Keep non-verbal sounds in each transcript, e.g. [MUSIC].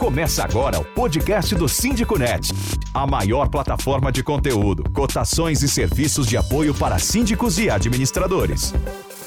Começa agora o podcast do Síndico Net, a maior plataforma de conteúdo, cotações e serviços de apoio para síndicos e administradores.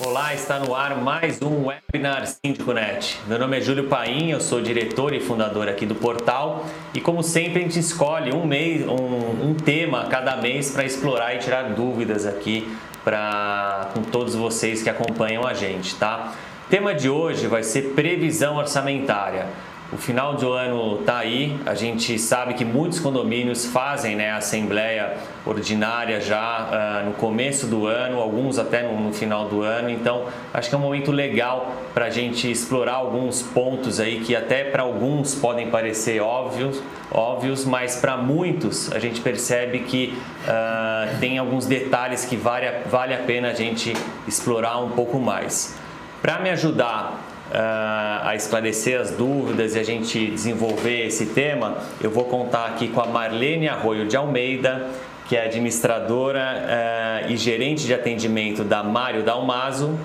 Olá, está no ar mais um webinar Síndico Net. Meu nome é Júlio Paim, eu sou diretor e fundador aqui do portal e como sempre a gente escolhe um mês, um, um tema cada mês para explorar e tirar dúvidas aqui para com todos vocês que acompanham a gente, tá? O tema de hoje vai ser previsão orçamentária. O final do ano está aí, a gente sabe que muitos condomínios fazem né, assembleia ordinária já uh, no começo do ano, alguns até no, no, final do ano, então acho que é um momento legal para a gente explorar alguns pontos aí que até para alguns podem parecer óbvios, óbvios mas para muitos a gente percebe que uh, tem alguns detalhes que vale, vale a pena a gente explorar um pouco mais. Para me ajudar uh, a esclarecer as dúvidas e a gente desenvolver esse tema, eu vou contar aqui com a Marlene Arroio de Almeida, que é administradora uh, e gerente de atendimento da Mário Dalmaso,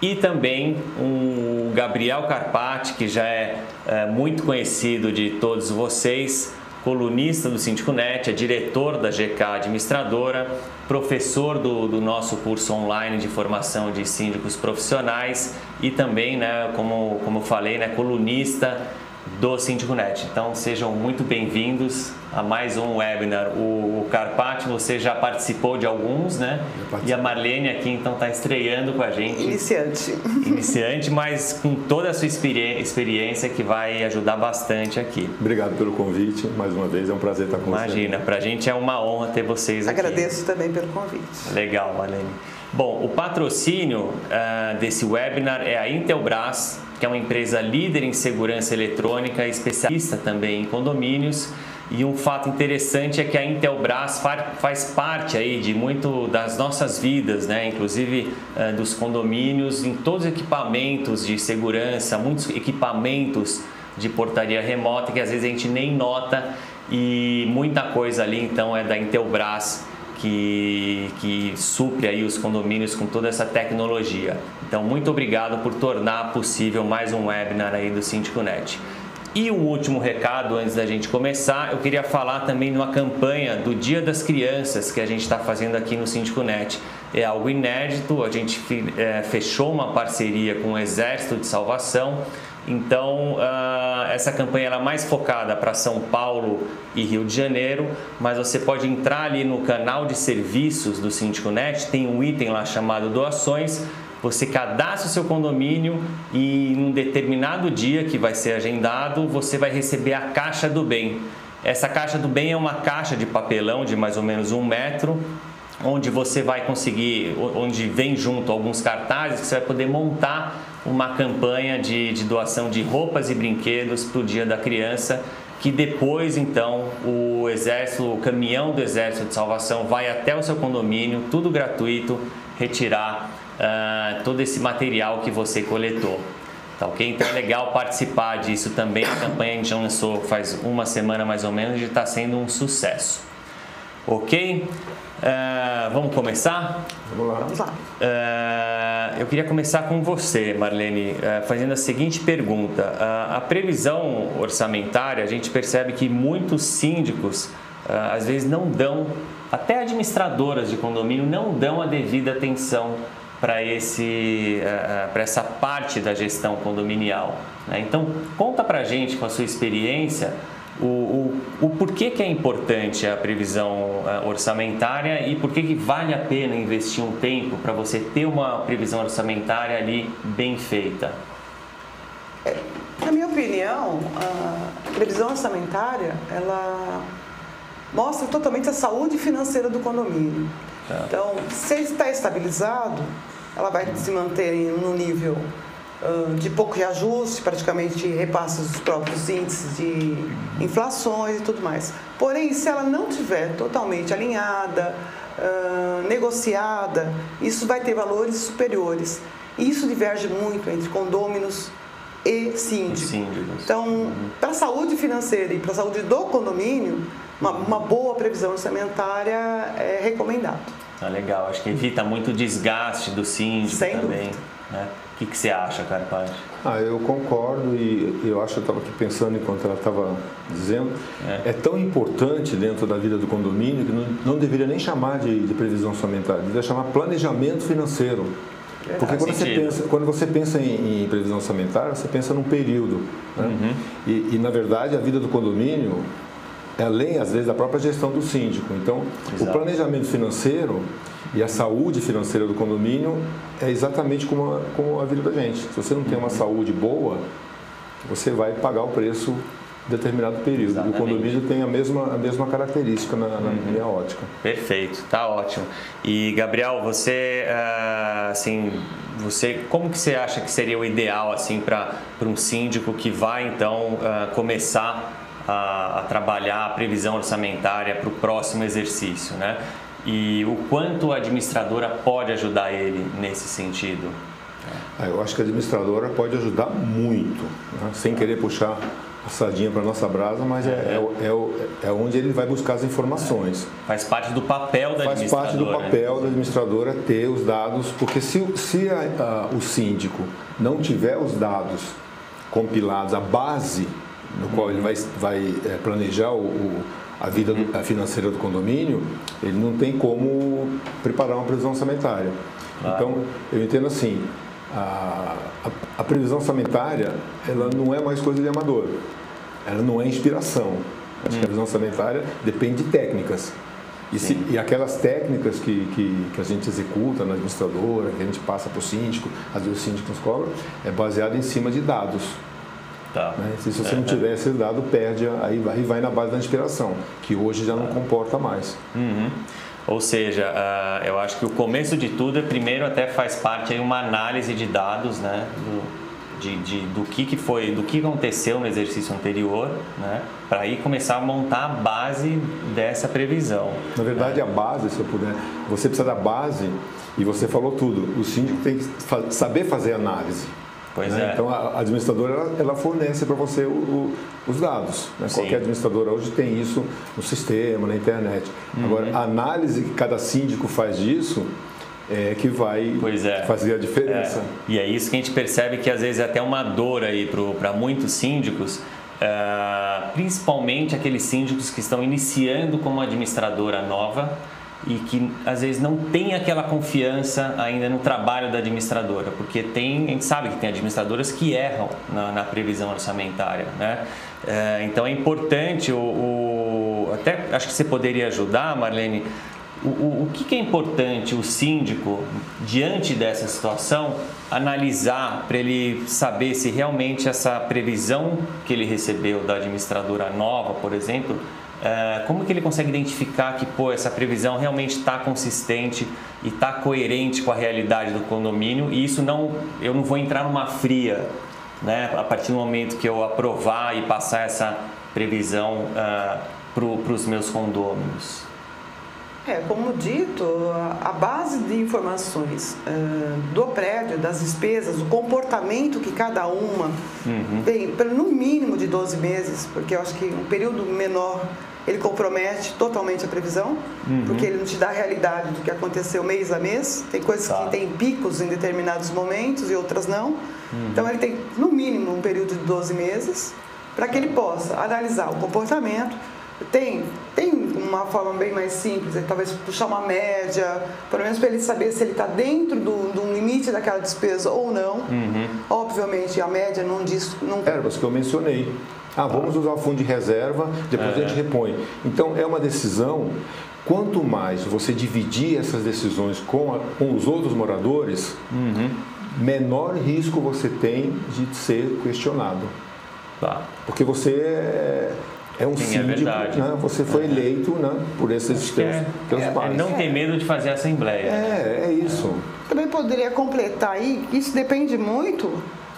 e também o Gabriel Carpati, que já é uh, muito conhecido de todos vocês, colunista do Síndico Net, é diretor da GK Administradora, professor do, do, nosso curso online de formação de síndicos profissionais e também, né, como, como eu falei, né, colunista do Síndico Net. Então sejam muito bem-vindos a mais um webinar. O, o Carpati, você já participou de alguns, né? E a Marlene aqui então está estreando com a gente. Iniciante. Iniciante, mas com toda a sua experiência que vai ajudar bastante aqui. Obrigado pelo convite, mais uma vez, é um prazer estar com Imagina, você. Imagina, para a gente é uma honra ter vocês aqui. Agradeço também pelo convite. Legal, Marlene. Bom, o patrocínio uh, desse webinar é a Intelbras, que é uma empresa líder em segurança eletrônica, especialista também em condomínios. E um fato interessante é que a Intelbras faz parte aí de muito das nossas vidas, né? inclusive uh, dos condomínios, em todos os equipamentos de segurança, muitos equipamentos de portaria remota que às vezes a gente nem nota e muita coisa ali então é da Intelbras que, que supre aí os condomínios com toda essa tecnologia. Então, muito obrigado por tornar possível mais um webinar aí do Síndico Net. E um último recado antes da gente começar, eu queria falar também de uma campanha do Dia das Crianças que a gente está fazendo aqui no Síndico Net. É algo inédito, a gente é, fechou uma parceria com o Exército de Salvação então, uh, essa campanha é mais focada para São Paulo e Rio de Janeiro, mas você pode entrar ali no canal de serviços do Síndico Net, tem um item lá chamado doações, você cadastra o seu condomínio e em um determinado dia que vai ser agendado, você vai receber a caixa do bem. Essa caixa do bem é uma caixa de papelão de mais ou menos um metro, onde você vai conseguir, onde vem junto alguns cartazes que você vai poder montar uma campanha de, de doação de roupas e brinquedos para o Dia da Criança, que depois então o exército, o caminhão do Exército de Salvação vai até o seu condomínio, tudo gratuito, retirar uh, todo esse material que você coletou. Tá ok? Então é legal participar disso também. A campanha a gente já lançou faz uma semana mais ou menos e está sendo um sucesso. Ok? Uh, vamos começar? Vamos lá. Vamos lá. Uh, eu queria começar com você, Marlene, uh, fazendo a seguinte pergunta. a previsão orçamentária, a gente percebe que muitos síndicos às vezes não dão, até administradoras de condomínio não dão a devida atenção para esse para essa parte da gestão condominial. Né? Então, conta para gente com a sua experiência o, o, o porquê que é importante a previsão eh, orçamentária e por que, vale a pena investir um tempo para você ter uma previsão orçamentária ali bem feita? É, na minha opinião, a previsão orçamentária ela mostra totalmente a saúde financeira do condomínio. Tá. Então, se está estabilizado, ela vai se manter no nível de pouco reajuste, praticamente repassa os próprios índices de inflações e tudo mais. Porém, se ela não tiver totalmente alinhada, negociada, isso vai ter valores superiores. E isso diverge muito entre condôminos e síndicos. síndicos. Então, uhum. para a saúde financeira e para a saúde do condomínio, uma, uma boa previsão orçamentária é recomendado. Ah, legal, acho que evita muito desgaste do síndico Sem também. Dúvida. Né? O que, que você acha, Carpati? Ah, eu concordo e eu acho que eu estava aqui pensando enquanto ela estava dizendo. É. é. tão importante dentro da vida do condomínio que não, não deveria nem chamar de, de previsão orçamentária, deveria chamar planejamento financeiro. Porque quando você, pensa, quando você pensa em, em, previsão orçamentária, você pensa num período. Né? Uhum. E, e, na verdade, a vida do condomínio é além, às vezes, da própria gestão do síndico. Então, Exato. o planejamento financeiro e a saúde financeira do condomínio é exatamente como a, como a vida da gente. Se você não tem uma uhum. saúde boa, você vai pagar o preço determinado período. Exatamente. O condomínio tem a mesma, a mesma característica na, na uhum. minha ótica. Perfeito, tá ótimo. E Gabriel, você uh, assim, você como que você acha que seria o ideal assim para um síndico que vai então uh, começar a, a, trabalhar a previsão orçamentária para o próximo exercício, né? E o quanto a administradora pode ajudar ele nesse sentido? É, eu acho que a administradora pode ajudar muito, né? sem querer puxar a sardinha para nossa brasa, mas é, é, é, é, onde ele vai buscar as informações. Faz parte do papel da Faz administradora. Faz parte do papel da administradora ter os dados, porque se, se a, a, o síndico não tiver os dados compilados, a base no qual ele vai, vai é, planejar o, o, a vida a financeira do condomínio, ele não tem como preparar uma previsão orçamentária. Claro. Então, eu entendo assim, a, a, a, previsão orçamentária ela não é mais coisa de amador, ela não é inspiração. Acho hum. que a previsão orçamentária depende de técnicas. E, se, e aquelas técnicas que, que, que, a gente executa na administradora, que a gente passa para o síndico, às vezes o síndico nos cobra, é baseado em cima de dados. Tá. Né? Se você é, não tiver esse dado, perde, aí, aí vai na base da inspiração, que hoje já não comporta mais. Uhum. Ou seja, uh, eu acho que o começo de tudo é primeiro até faz parte aí uma análise de dados, né? Do, de, de, do que, que foi, do que aconteceu no exercício anterior, né? Para aí começar a montar a base dessa previsão. Na verdade, a base, se eu puder, você precisa da base e você falou tudo. O síndico tem que saber fazer análise. Pois né? é. Então a administradora ela, ela fornece para você o, o, os dados. Né? Qualquer administradora hoje tem isso no sistema, na internet. Uhum. Agora, a análise que cada síndico faz disso é que vai é. fazer a diferença. É. E é isso que a gente percebe que às vezes é até uma dor aí para muitos síndicos. Uh, principalmente aqueles síndicos que estão iniciando como administradora nova e que às vezes não tem aquela confiança ainda no trabalho da administradora, porque tem, a gente sabe que tem administradoras que erram na, na previsão orçamentária, né? É, então é importante, o, o, até acho que você poderia ajudar, Marlene, o, o, o que, que é importante o síndico, diante dessa situação, analisar para ele saber se realmente essa previsão que ele recebeu da administradora nova, por exemplo, como que ele consegue identificar que pô, essa previsão realmente está consistente e está coerente com a realidade do condomínio e isso não, eu não vou entrar numa fria, né, a partir do momento que eu aprovar e passar essa previsão uh, para os meus condôminos? É, como dito, a base de informações uh, do prédio, das despesas, o comportamento que cada uma uhum. tem, no mínimo de 12 meses, porque eu acho que um período menor ele compromete totalmente a previsão, uhum. porque ele não te dá a realidade do que aconteceu mês a mês. Tem coisas tá. que tem picos em determinados momentos e outras não. Uhum. Então ele tem, no mínimo, um período de 12 meses para que ele possa analisar o comportamento. Tem, tem uma forma bem mais simples, é talvez puxar uma média, pelo menos para ele saber se ele está dentro do, do limite daquela despesa ou não. Uhum. Obviamente, a média não diz. Não... Era isso que eu mencionei. Ah, vamos usar o fundo de reserva, depois é. a gente repõe. Então, é uma decisão. Quanto mais você dividir essas decisões com, a, com os outros moradores, uhum. menor risco você tem de ser questionado. Tá. Porque você é, é um Sim, é síndico, é né? você foi é. eleito né, por esses teus, é, teus pais. não tem medo de fazer assembleia. É, é isso. Também poderia completar aí, isso depende muito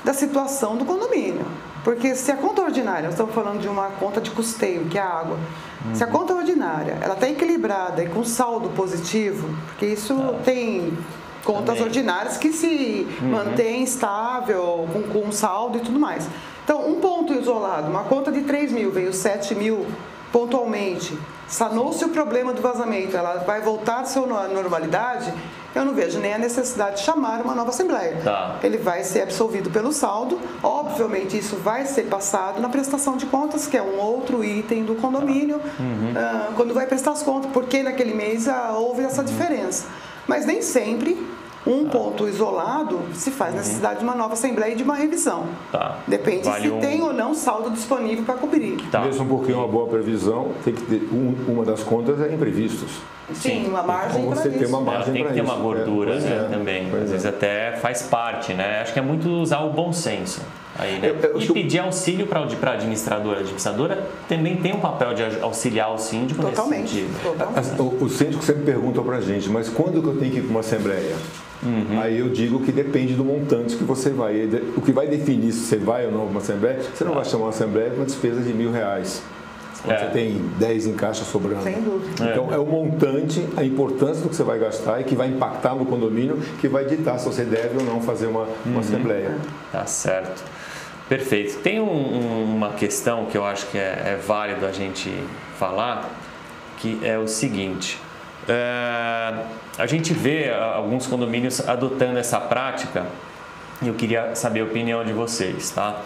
da situação do condomínio. Porque se a conta ordinária, nós estamos falando de uma conta de custeio, que é a água, uhum. se a uhum. conta ordinária ela está equilibrada e com saldo positivo, porque isso ah. tem contas Também. ordinárias que se uhum. mantém estável, com, com saldo e tudo mais. Então, um ponto isolado, uma conta de 3 mil veio 7 mil pontualmente, sanou-se o problema do vazamento, ela vai voltar à sua normalidade, eu não vejo nem a necessidade de chamar uma nova Assembleia. Tá. Ele vai ser absolvido pelo saldo, obviamente isso vai ser passado na prestação de contas, que é um outro item do condomínio, uhum. uh, quando vai prestar as contas, porque naquele mês uh, houve essa uhum. diferença. Mas nem sempre um ponto isolado se faz uhum. necessidade de uma nova assembleia e de uma revisão. Tá. Depende vale se um... tem ou não saldo disponível para cobrir. Tá. Mesmo porque uma boa previsão tem que ter um, uma das contas é imprevistos. Sim, uma margem então você tem uma margem Tem que ter isso. uma gordura é, né, é, também. Às vezes é. até faz parte, né? Acho que é muito usar o bom senso. Aí, né? eu, eu, e pedir auxílio para a administradora. A administradora também tem um papel de auxiliar o síndico Totalmente. nesse sentido. Totalmente. O, o síndico sempre pergunta para a gente, mas quando que eu tenho que ir para uma assembleia? Uhum. Aí eu digo que depende do montante que você vai. O que vai definir se você vai ou não para uma assembleia, você não vai chamar uma assembleia com uma despesa de mil reais. Quando é. você tem 10 em caixa sobrando. Sem dúvida. Então é. é o montante, a importância do que você vai gastar e que vai impactar no condomínio, que vai ditar se você deve ou não fazer uma, uma uhum. assembleia. Tá certo. Perfeito. Tem um, um, uma questão que eu acho que é, é válido a gente falar, que é o seguinte. É, a gente vê alguns condomínios adotando essa prática e eu queria saber a opinião de vocês, tá?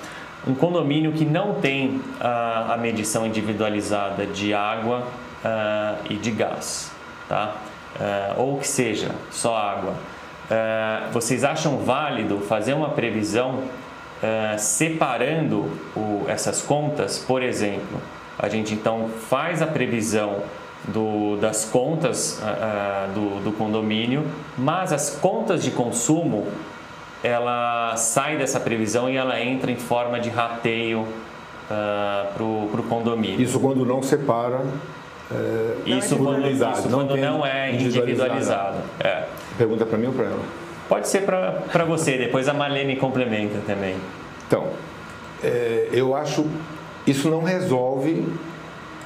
Um condomínio que não tem a, a medição individualizada de água uh, e de gás, tá? Uh, ou que seja só água. Uh, vocês acham válido fazer uma previsão separando o, essas contas? Por exemplo, a gente então faz a previsão do, das contas uh, do, do, condomínio, mas as contas de consumo ela sai dessa previsão e ela entra em forma de rateio uh, para o condomínio. Isso quando não separa. É, isso não quando, isso não, quando não é individualizado. É. Pergunta para mim ou para ela? Pode ser para você, depois a Marlene complementa também. Então, é, eu acho isso não resolve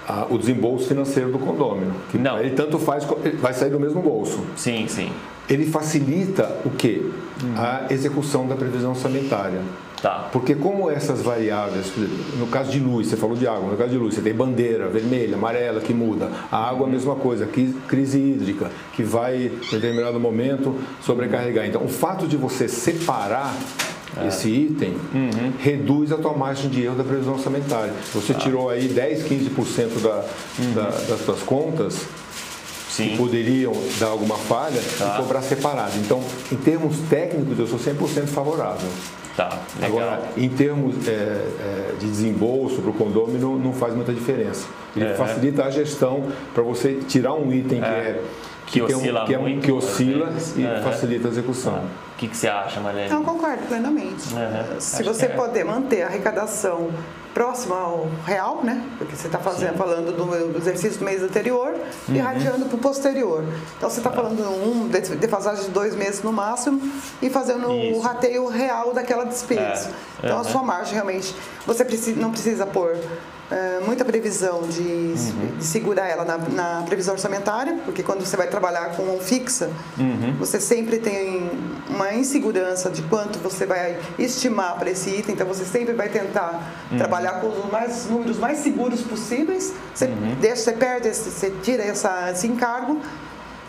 a, o desembolso financeiro do condômino. Que não. Ele tanto faz, vai sair do mesmo bolso. Sim, sim. Ele facilita o quê? Hum. A execução da previsão sanitária. Tá. Porque como essas variáveis, no caso de luz, você falou de água, no caso de luz, você tem bandeira vermelha, amarela que muda. A água a mesma coisa, crise hídrica, que vai em determinado momento sobrecarregar. Então, o fato de você separar é. esse item, uhum. reduz a tua margem de erro da previsão orçamentária. Você tá. tirou aí 10, 15% da, uhum. da, das suas contas, Sim. que poderiam dar alguma falha tá. e cobrar separado. Então, em termos técnicos, eu sou 100% favorável. Tá, legal. Agora, em termos é, é, de desembolso para o condomínio, não, faz muita diferença. Ele é, facilita a gestão para você tirar um item que é, é que, que, oscila, um, que, é muito, que oscila e uhum. facilita a execução. Uhum. O que, que você acha, Marlene? Não, concordo plenamente. Uhum. Se você poder manter a arrecadação próxima ao real, né? Porque você está falando do, do, exercício do mês anterior uhum. e radiando para o posterior. Então você está ah. falando um defasagem de dois meses no máximo e fazendo Isso. o rateio real daquela despesa. É. Então uhum. a sua margem realmente você precisa, não precisa pôr é, muita previsão de, uhum. de segurar ela na, na, previsão orçamentária, porque quando você vai trabalhar com fixa, uhum. você sempre tem uma insegurança de quanto você vai estimar para esse item, então você sempre vai tentar uhum. trabalhar com os mais, números mais seguros possíveis. Você, uhum. deixa, você perde, você tira essa, esse encargo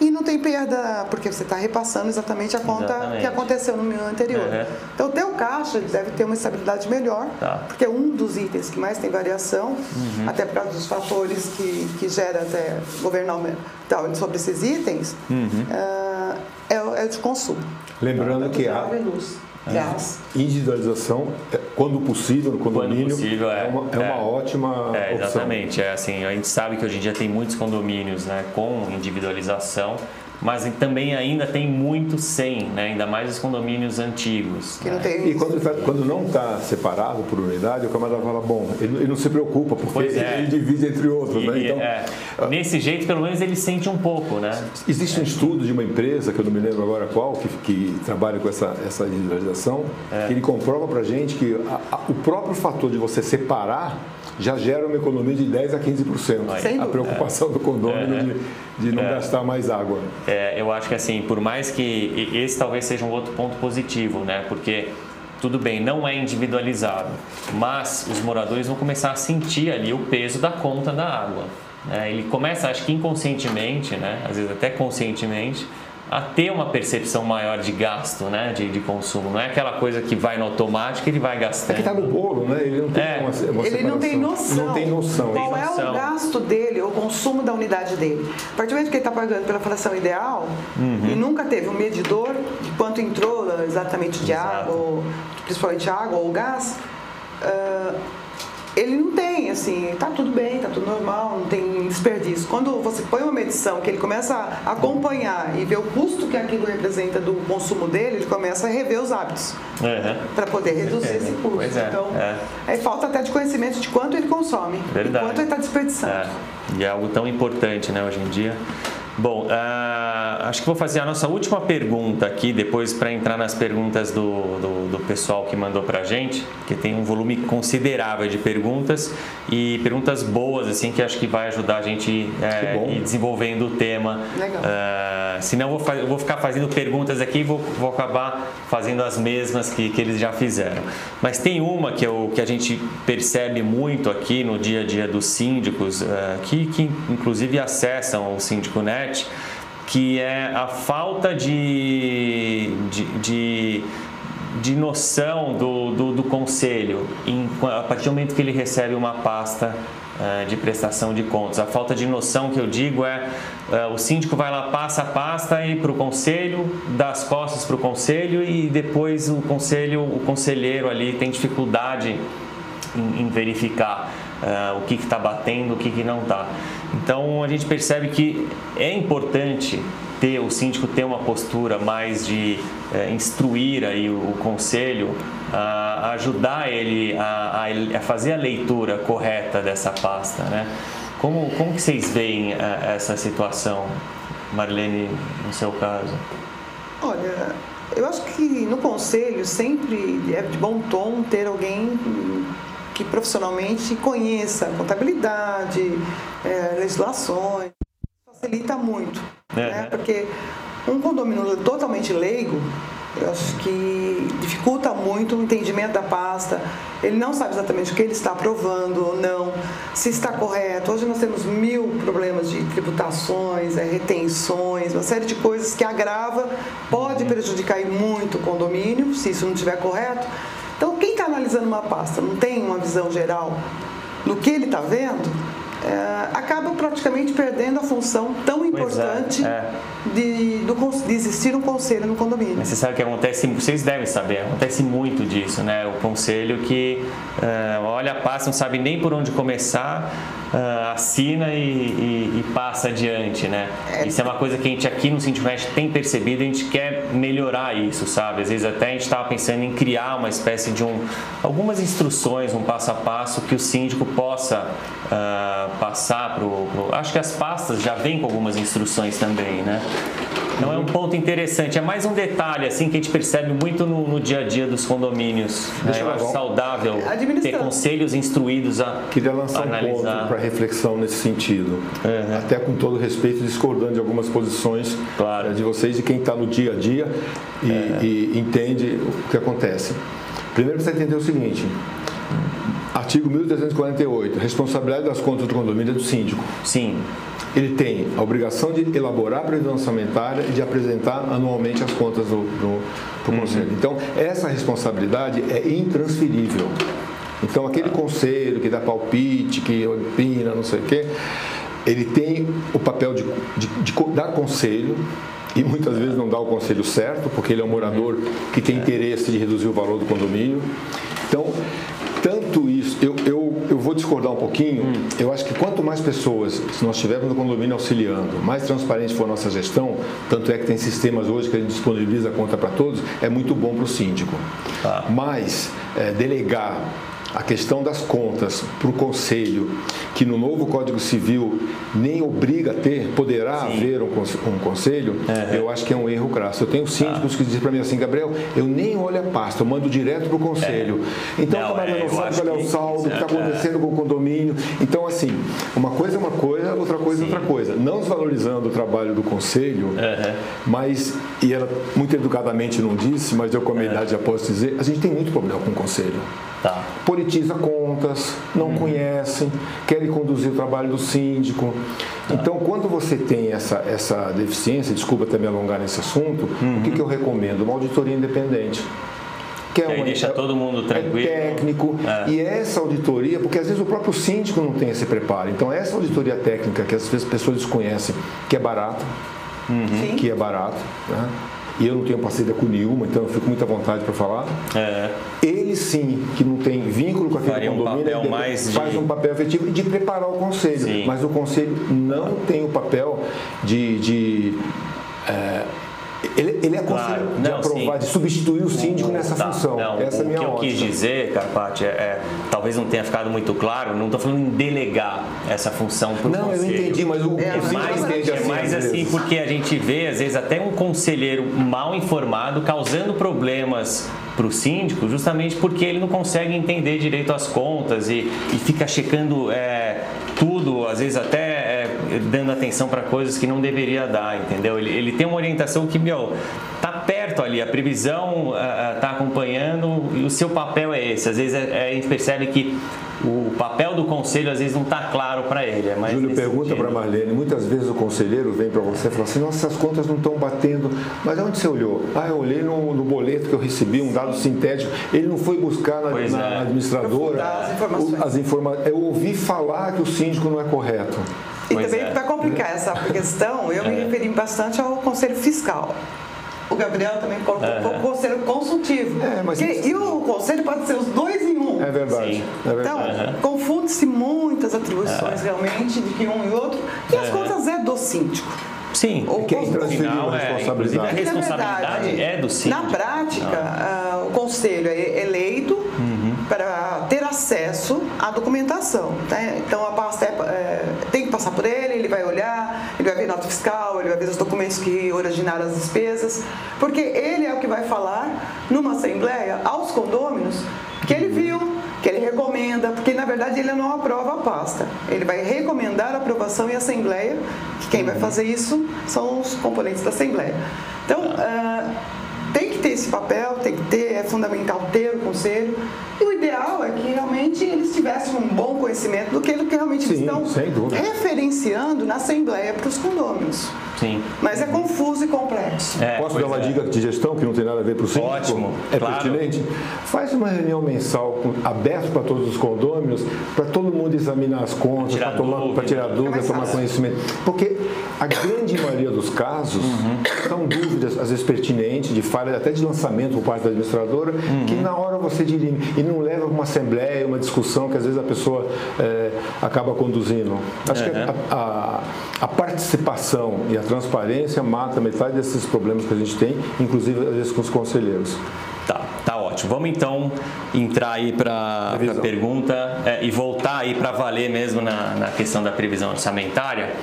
e não tem perda, porque você está repassando exatamente a conta exatamente. que aconteceu no ano anterior. Uhum. Então, o teu caixa deve ter uma estabilidade melhor, tá. porque é um dos itens que mais tem variação, uhum. até por causa dos fatores que, que gera até governamental sobre esses itens, uhum. uh, é, é o de consumo. Lembrando que há... Gás. Individualização, é, quando possível, no condomínio, quando possível, é, é, uma, é, é uma ótima é, Exatamente. Opção. É assim, a gente sabe que hoje em dia tem muitos condomínios né, com individualização mas também ainda tem muito sem, né? ainda mais os condomínios antigos. Né? E quando, quando não está separado por unidade, o camarada fala, bom, ele, ele não se preocupa, porque ele, é. ele, divide entre outros. E, né? então, é. Nesse jeito, pelo menos, ele sente um pouco. Né? Existe um estudo de uma empresa, que eu não me lembro agora qual, que, que trabalha com essa, essa individualização, é. que ele comprova para a gente que a, a, o próprio fator de você separar já gera uma economia de 10 a 15%. A preocupação do condomínio é. de, de, não é. gastar mais água. É, eu acho que assim, por mais que esse talvez seja um outro ponto positivo, né? Porque tudo bem, não é individualizado, mas os moradores vão começar a sentir ali o peso da conta da água. Né? Ele começa, acho que inconscientemente, né? às vezes até conscientemente, a ter uma percepção maior de gasto, né, de, de consumo. Não é aquela coisa que vai no automático e ele vai gastando. É que está no bolo, né? Ele não tem é. uma, uma Ele não tem noção. Não tem noção. Qual é o gasto dele, o consumo da unidade dele. A partir do momento que ele está pagando pela fração ideal uhum. e nunca teve um medidor de quanto entrou exatamente de Exato. água, ou, principalmente água ou gás, uh, ele não tem, assim, tá tudo bem, tá tudo normal, não tem desperdício. Quando você põe uma medição que ele começa a acompanhar e ver o custo que aquilo representa do consumo dele, ele começa a rever os hábitos uhum. para poder reduzir é, esse custo. É, então, é. aí falta até de conhecimento de quanto ele consome Verdade. e quanto ele está desperdiçando. É. E é algo tão importante, né, hoje em dia. Bom, uh, acho que vou fazer a nossa última pergunta aqui, depois para entrar nas perguntas do, do, do pessoal que mandou para a gente, que tem um volume considerável de perguntas e perguntas boas, assim, que acho que vai ajudar a gente uh, ir desenvolvendo o tema. Legal. Uh, senão eu vou, eu vou ficar fazendo perguntas aqui e vou, vou acabar fazendo as mesmas que, que eles já fizeram. Mas tem uma que, eu, que a gente percebe muito aqui no dia a dia dos síndicos, uh, que, que inclusive acessam o Síndico Net, que é a falta de, de, de, de noção do, do, do conselho em, a partir do momento que ele recebe uma pasta uh, de prestação de contas. A falta de noção que eu digo é uh, o síndico vai lá, passa a pasta e para o conselho, dá as costas para o conselho e depois o conselho, o conselheiro ali tem dificuldade em, em verificar uh, o que está batendo, o que, que não está. Então a gente percebe que é importante ter o síndico ter uma postura mais de é, instruir aí o, o conselho, a, ajudar ele a, a, fazer a leitura correta dessa pasta, né? Como, como que vocês veem a, essa situação, Marlene, no seu caso? Olha, eu acho que no conselho sempre é de bom tom ter alguém que profissionalmente conheça contabilidade, é, legislações, facilita muito, é. né? porque um condomínio totalmente leigo, eu acho que dificulta muito o entendimento da pasta. Ele não sabe exatamente o que ele está aprovando ou não, se está correto. Hoje nós temos mil problemas de tributações, é, retenções, uma série de coisas que agrava, pode prejudicar muito o condomínio, se isso não estiver correto. Então, quem analisando uma pasta não tem uma visão geral do que ele está vendo, é, acaba praticamente perdendo a função tão é, importante é, de, do, de existir um conselho no condomínio. Mas você sabe que acontece, vocês devem saber, acontece muito disso, né? O conselho que uh, olha a pasta, não sabe nem por onde começar, uh, assina e, e, e, passa adiante, né? É. Isso é uma coisa que a gente aqui no Sintimest tem percebido, a gente quer melhorar isso, sabe? Às vezes até a gente estava pensando em criar uma espécie de um, algumas instruções, um passo a passo que o síndico possa uh, passar para o. Acho que as pastas já vêm com algumas instruções também, né? Então é um ponto interessante. É mais um detalhe assim que a gente percebe muito no, no dia a dia dos condomínios. Né? Eu acho saudável ter conselhos instruídos a Queria lançar analisar. um ponto para reflexão nesse sentido. Uhum. Até com todo respeito, discordando de algumas posições claro. Eh, de vocês e quem está no dia a dia e, uhum. e entende o que acontece. Primeiro você entender o seguinte: Artigo 1348. Responsabilidade das contas do condomínio é do síndico. Sim. Ele tem a obrigação de elaborar a previsão orçamentária e de apresentar anualmente as contas do, do, do uhum. conselho. Então, essa responsabilidade é intransferível. Então, aquele conselho que dá palpite, que opina, não sei o quê, ele tem o papel de, de, de dar conselho e muitas vezes não dá o conselho certo, porque ele é um morador que tem interesse de reduzir o valor do condomínio. Então, eu, eu, eu vou discordar um pouquinho, hum. eu acho que quanto mais pessoas, se nós tivermos no condomínio auxiliando, mais transparente for a nossa gestão, tanto é que tem sistemas hoje que a gente disponibiliza a conta para todos, é muito bom para o síndico. Tá. Mas é, delegar a questão das contas para o Conselho, que no novo Código Civil nem obriga a ter, poderá Sim. haver um, um conselho, uhum. eu acho que é um erro crasso. Eu tenho síndicos ah. que dizem para mim assim, Gabriel, eu nem olho a pasta, eu mando direto para o Conselho. É. Então não, o camarada é, não sabe qual é o saldo, o que está acontecendo com o condomínio. Então, assim, uma coisa é uma coisa, outra coisa é outra coisa. Não desvalorizando o trabalho do Conselho, uhum. mas, e ela muito educadamente não disse, mas eu com a minha idade já posso dizer, a gente tem muito problema com o Conselho. Tá. Politiza contas, não uhum. conhecem, querem conduzir o trabalho do síndico. Então, quando você tem essa, essa deficiência, desculpa até me alongar nesse assunto, uhum. o que, que eu recomendo? Uma auditoria independente que é uma, deixa todo mundo é tranquilo. É técnico. É. E essa auditoria, porque às vezes o próprio síndico não tem esse preparo. Então, essa auditoria técnica que às vezes as pessoas desconhecem, que é barato, uhum. que é barato, né? E eu não tenho parceria com nenhuma, então eu fico muito à vontade para falar. É. Ele sim, que não tem vínculo com aquele Faria condomínio, um faz de... um papel efetivo de preparar o conselho. Sim. Mas o conselho não tem o papel de, de é, ele, ele é claro. de não, aprovar, sim. de substituir o síndico nessa tá. função. Não, Essa é a minha O que eu quis dizer, Carpati, é, é, talvez não tenha ficado muito claro, não estou falando em delegar essa função para o Não, conselho. eu entendi, mas o é, é mais, é assim, mais assim, porque a gente vê, às vezes, até um conselheiro mal informado causando problemas para o síndico, justamente porque ele não consegue entender direito as contas e, e fica checando é, tudo, às vezes até é, dando atenção para coisas que não deveria dar, entendeu? Ele, ele tem uma orientação que, meu, tá perto ali, a previsão está acompanhando e o seu papel é esse. Às vezes é, é, a gente percebe que o papel do conselho às vezes não está claro para ele. É Júlio, pergunta para Marlene, muitas vezes o conselheiro vem para você e fala assim, nossa, as contas não estão batendo, mas onde você olhou? Ah, eu olhei no, no, boleto que eu recebi, um dado sintético, ele não foi buscar na, na é. administradora as informações. as informações. Eu ouvi falar que o síndico não é correto. E pois também, é. para complicar essa questão, eu me é. referi bastante ao conselho fiscal o Gabriel também colocou uhum. o conselho consultivo. É, mas... E o conselho pode ser os dois em um. É verdade. É verdade. Então, uhum. confunde-se muitas atribuições uhum. realmente de que um e outro, e as contas é do síndico. Sim, o quem transferiu a é, responsabilidade. É, a responsabilidade verdade, é do síndico. Na prática, uh, o conselho é eleito uhum. para ter acesso à documentação. Né? Então, a pasta é, é, que passar por ele, ele vai olhar, ele vai ver nota fiscal, ele vai ver os documentos que originaram as despesas, porque ele é o que vai falar numa assembleia aos condôminos que ele viu que ele recomenda, porque na verdade ele não aprova a pasta. Ele vai recomendar a aprovação em assembleia, que quem vai fazer isso são os componentes da assembleia. Então, uh, esse papel, tem que ter, é fundamental ter o conselho. E o ideal é que realmente eles tivessem um bom conhecimento do que, do que realmente Sim, estão referenciando na Assembleia para os condôminos. Sim. Mas é confuso e complexo. É, Posso dar uma é. dica de gestão que não tem nada a ver para o síndico? Ótimo. É claro. pertinente? Faz uma reunião mensal aberta para todos os condôminos, para todo mundo examinar as contas, para tirar, tirar dúvidas, tomar conhecimento. Porque a grande maioria dos casos uhum. são dúvidas, às vezes pertinentes, de falha até de lançamento por parte da administradora, uhum. que na hora você dirime e não leva uma assembleia, uma discussão que às vezes a pessoa é, acaba conduzindo. Acho uhum. que a, a, a, participação e a transparência mata metade desses problemas que a gente tem, inclusive às vezes com os conselheiros. Tá, tá ótimo. Vamos então entrar aí para a pergunta é, e voltar aí para valer mesmo na, na questão da previsão orçamentária.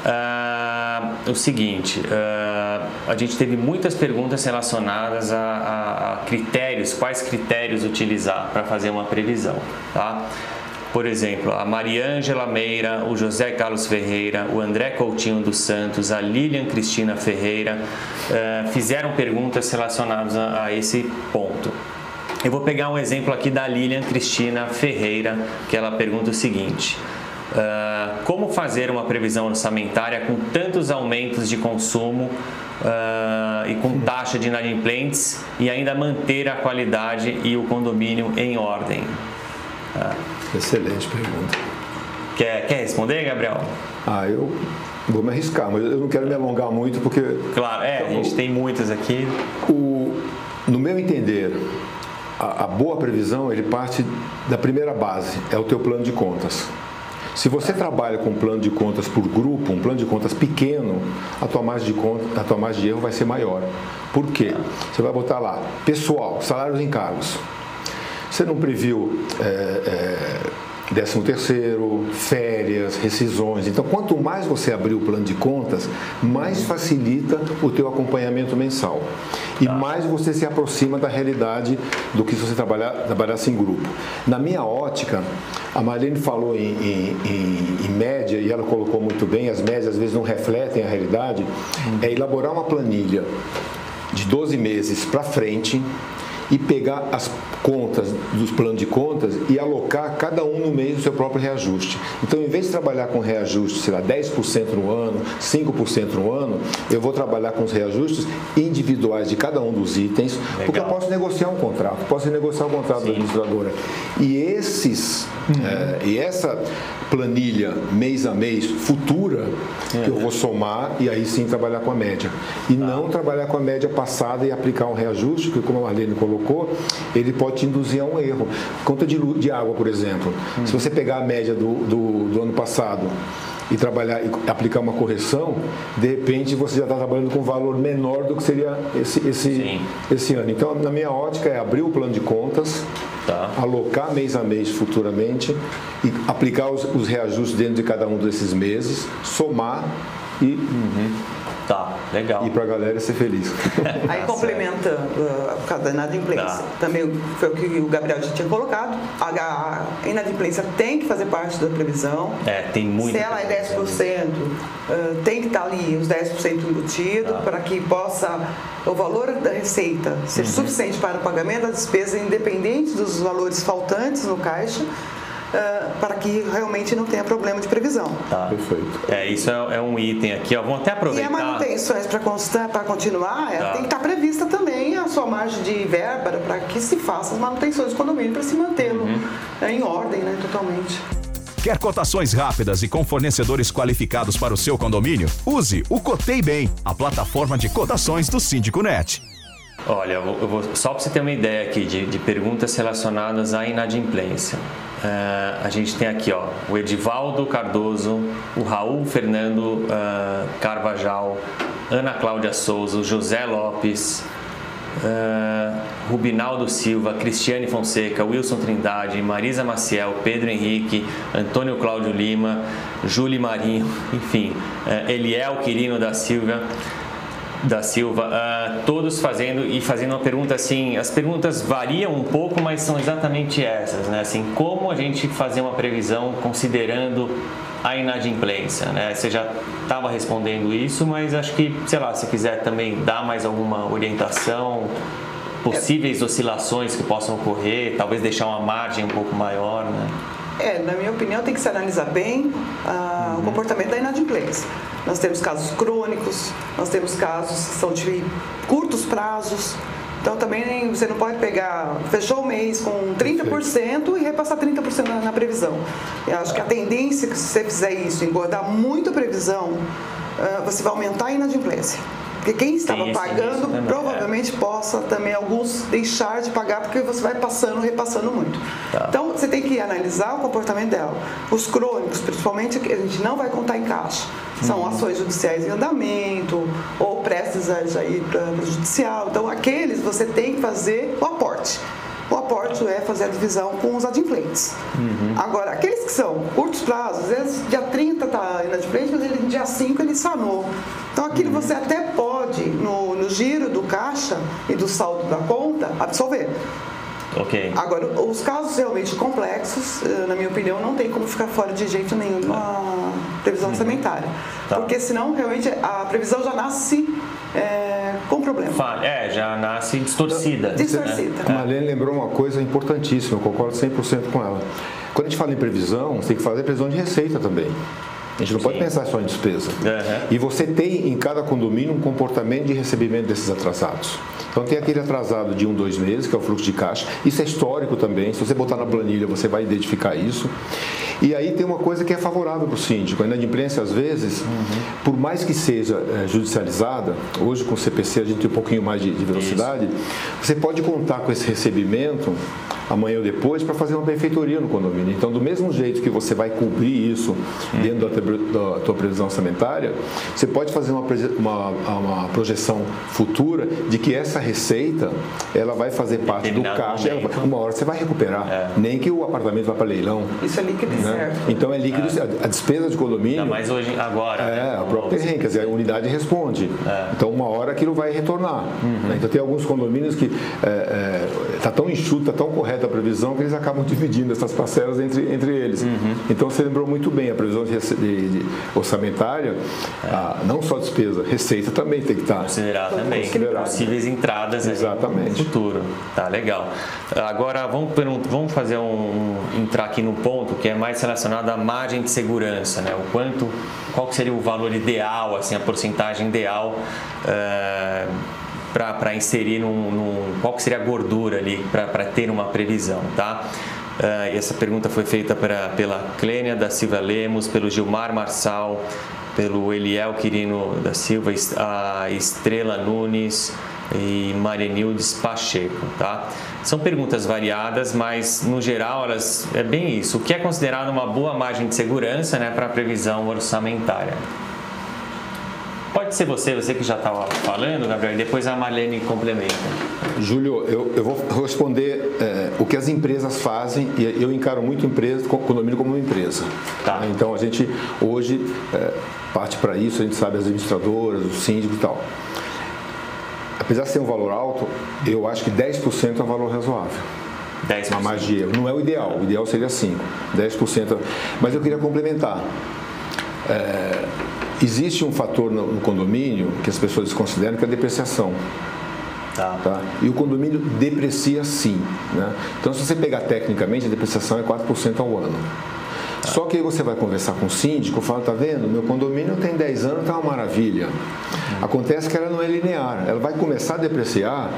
Uh, o seguinte, uh, a gente teve muitas perguntas relacionadas a, a, a critérios, quais critérios utilizar para fazer uma previsão, tá? Por exemplo, a Mariângela Meira, o José Carlos Ferreira, o André Coutinho dos Santos, a Lilian Cristina Ferreira uh, fizeram perguntas relacionadas a, esse ponto. Eu vou pegar um exemplo aqui da Lilian Cristina Ferreira, que ela pergunta o seguinte: Uh, como fazer uma previsão orçamentária com tantos aumentos de consumo uh, e com taxa de inadimplentes e ainda manter a qualidade e o condomínio em ordem? Uh. Excelente pergunta. Quer, quer responder, Gabriel? Ah, eu vou me arriscar, mas eu não quero me alongar muito porque. Claro, é, a gente tem muitas aqui. O, no meu entender, a, a boa previsão ele parte da primeira base, é o teu plano de contas. Se você trabalha com um plano de contas por grupo, um plano de contas pequeno, a tua margem de, conta, a tua margem de erro vai ser maior. Por quê? Você vai botar lá, pessoal, salários em cargos. Você não previu é, é, 13 terceiro, férias, rescisões. Então, quanto mais você abrir o plano de contas, mais facilita o teu acompanhamento mensal. E tá. mais você se aproxima da realidade do que se você trabalhar, trabalhasse em grupo. Na minha ótica, a Marlene falou em, em, em, em, média, e ela colocou muito bem, as médias às vezes não refletem a realidade, é elaborar uma planilha de 12 meses para frente e pegar as contas dos planos de contas e alocar cada um no meio do seu próprio reajuste. Então, em vez de trabalhar com reajuste, sei lá, 10% no ano, 5% no ano, eu vou trabalhar com os reajustes individuais de cada um dos itens, Legal. porque eu posso negociar um contrato, posso negociar um contrato Sim. da administradora. E esses, uhum. é, e essa planilha mês a mês futura, é, que eu vou somar e aí sim trabalhar com a média. E tá. não trabalhar com a média passada e aplicar um reajuste, que como a Marlene colocou, ele pode te induzir a um erro. Conta de, de água, por exemplo. Hum. Se você pegar a média do, do, do ano passado e trabalhar e aplicar uma correção, de repente você já está trabalhando com um valor menor do que seria esse, esse, esse ano. Então, na minha ótica, é abrir o plano de contas, tá. alocar mês a mês futuramente e aplicar os, os reajustes dentro de cada um desses meses, somar e uhum Tá, legal. E para a galera ser feliz. Aí complementando uh, a inadimplência, tá. também foi o que o Gabriel já tinha colocado, a inadimplência tem que fazer parte da previsão. É, tem muito. Se ela é 10%, uh, tem que estar tá ali os 10% embutido tá. para que possa o valor da receita ser uhum. suficiente para o pagamento da despesa, independente dos valores faltantes no caixa uh, para que realmente não tenha problema de previsão. Tá. Perfeito. É, isso é, é, um item aqui, ó. Vamos até aproveitar. E a manutenções para constar, para continuar, tá. tem que estar prevista também a sua margem de verba para que se faça as manutenções do condomínio para se mantê-lo uhum. em ordem, né, totalmente. Quer cotações rápidas e com fornecedores qualificados para o seu condomínio? Use o Cotei Bem, a plataforma de cotações do Síndico Net. Olha, eu vou, só para você ter uma ideia aqui de, de perguntas relacionadas à inadimplência. Uh, a gente tem aqui ó, o Edivaldo Cardoso, o Raul Fernando uh, Carvajal, Ana Cláudia Souza, José Lopes, uh, Rubinaldo Silva, Cristiane Fonseca, Wilson Trindade, Marisa Maciel, Pedro Henrique, Antônio Cláudio Lima, Júlio Marinho, [LAUGHS] enfim, Eliel Quirino da Silva da Silva, uh, todos fazendo e fazendo uma pergunta assim, as perguntas variam um pouco, mas são exatamente essas, né? Assim, como a gente fazer uma previsão considerando a inadimplência, né? Você já estava respondendo isso, mas acho que, sei lá, se quiser também dar mais alguma orientação, possíveis oscilações que possam ocorrer, talvez deixar uma margem um pouco maior, né? É, na minha opinião, tem que se analisar bem uh, uhum. o comportamento da inadimplência. Nós temos casos crônicos, nós temos casos que são de curtos prazos. Então também você não pode pegar, fechou o mês com 30% e repassar 30% na, na previsão. Eu acho que a tendência que se você fizer isso, engordar muito a previsão, uh, você vai aumentar a inadimplência. Porque quem estava sim, pagando sim, provavelmente é. possa também alguns deixar de pagar porque você vai passando, repassando muito. Tá. Então você tem que analisar o comportamento dela. Os crônicos, principalmente, a gente não vai contar em caixa. São uhum. ações judiciais em andamento ou prestes aí para o judicial. Então aqueles você tem que fazer o aporte. O aporte é fazer a divisão com os adimplentes. Uhum. Agora, aqueles que são curtos prazos, às vezes dia 30 está inadimplente, mas ele, dia 5 ele sanou. Então aquilo uhum. você até pode, no, no giro do caixa e do saldo da conta, absolver. Ok. Agora, os casos realmente complexos, eh, na minha opinião, não tem como ficar fora de jeito nenhum na previsão uhum. orçamentária. Tá. Porque senão, realmente, a previsão já nasce é, com problema. É, já nasce distorcida. Distorcida. Né? A Marlene lembrou uma coisa importantíssima, eu concordo 100% com ela. Quando a gente fala em previsão, você tem que fazer previsão de receita também. A gente não Sim. pode pensar só em despesa. Uhum. E você tem em cada condomínio um comportamento de recebimento desses atrasados. Então tem aquele atrasado de um, dois meses, que é o fluxo de caixa. Isso é histórico também. Se você botar na planilha, você vai identificar isso. E aí tem uma coisa que é favorável para o síndico. A inadimplência, às vezes, uhum. por mais que seja é, judicializada, hoje com o CPC a gente tem um pouquinho mais de, de velocidade, isso. você pode contar com esse recebimento amanhã ou depois para fazer uma benfeitoria no condomínio. Então, do mesmo jeito que você vai cobrir isso dentro da, da tua previsão orçamentária, você pode fazer uma, uma, uma, projeção futura de que essa receita ela vai fazer parte do caixa. uma hora você vai recuperar. É. Nem que o apartamento vá para leilão. Isso é líquido né? certo. Então é líquido. É. A despesa de condomínio. Ainda mais hoje, agora. É, né? a própria terreno, quer dizer, a unidade responde. É. Então, uma hora aquilo vai retornar. Uhum. Então, tem alguns condomínios que é, é está tão enxuta, tão correta a previsão que eles acabam dividindo essas parcelas entre, entre eles. Uhum. Então você lembrou muito bem, a previsão de, de, de orçamentária, é. a, não só despesa, receita também tem que estar. Considerar também. Considerar. Possíveis entradas Exatamente. no futuro. Tá, legal. Agora vamos, vamos fazer um, entrar aqui no ponto que é mais relacionado à margem de segurança, né? O quanto, qual que seria o valor ideal, assim, a porcentagem ideal. Uh, para inserir num, num, qual seria a gordura ali para ter uma previsão, tá? Uh, essa pergunta foi feita pra, pela Clênia da Silva Lemos, pelo Gilmar Marçal, pelo Eliel Quirino da Silva, a Estrela Nunes e Marianildes Pacheco, tá? São perguntas variadas, mas no geral elas é bem isso. O que é considerado uma boa margem de segurança né, para a previsão orçamentária? Pode ser você, você que já estava falando, Gabriel, e depois a Marlene complementa. Júlio, eu, eu vou responder é, o que as empresas fazem e eu encaro muito empresa, condomínio como uma empresa. Tá. Então a gente hoje é, parte para isso, a gente sabe as administradoras, os síndicos e tal. Apesar de ser um valor alto, eu acho que 10% é um valor razoável. 10%. Uma magia. Não é o ideal, o ideal seria 5%. 10%. Mas eu queria complementar. É, Existe um fator no, no condomínio que as pessoas consideram que é a depreciação. Tá. Tá? E o condomínio deprecia sim. Né? Então, se você pegar tecnicamente, a depreciação é 4% ao ano. Tá. Só que aí você vai conversar com o síndico, fala, tá vendo, meu condomínio tem 10 anos, tá uma maravilha. Uhum. Acontece que ela não é linear, ela vai começar a depreciar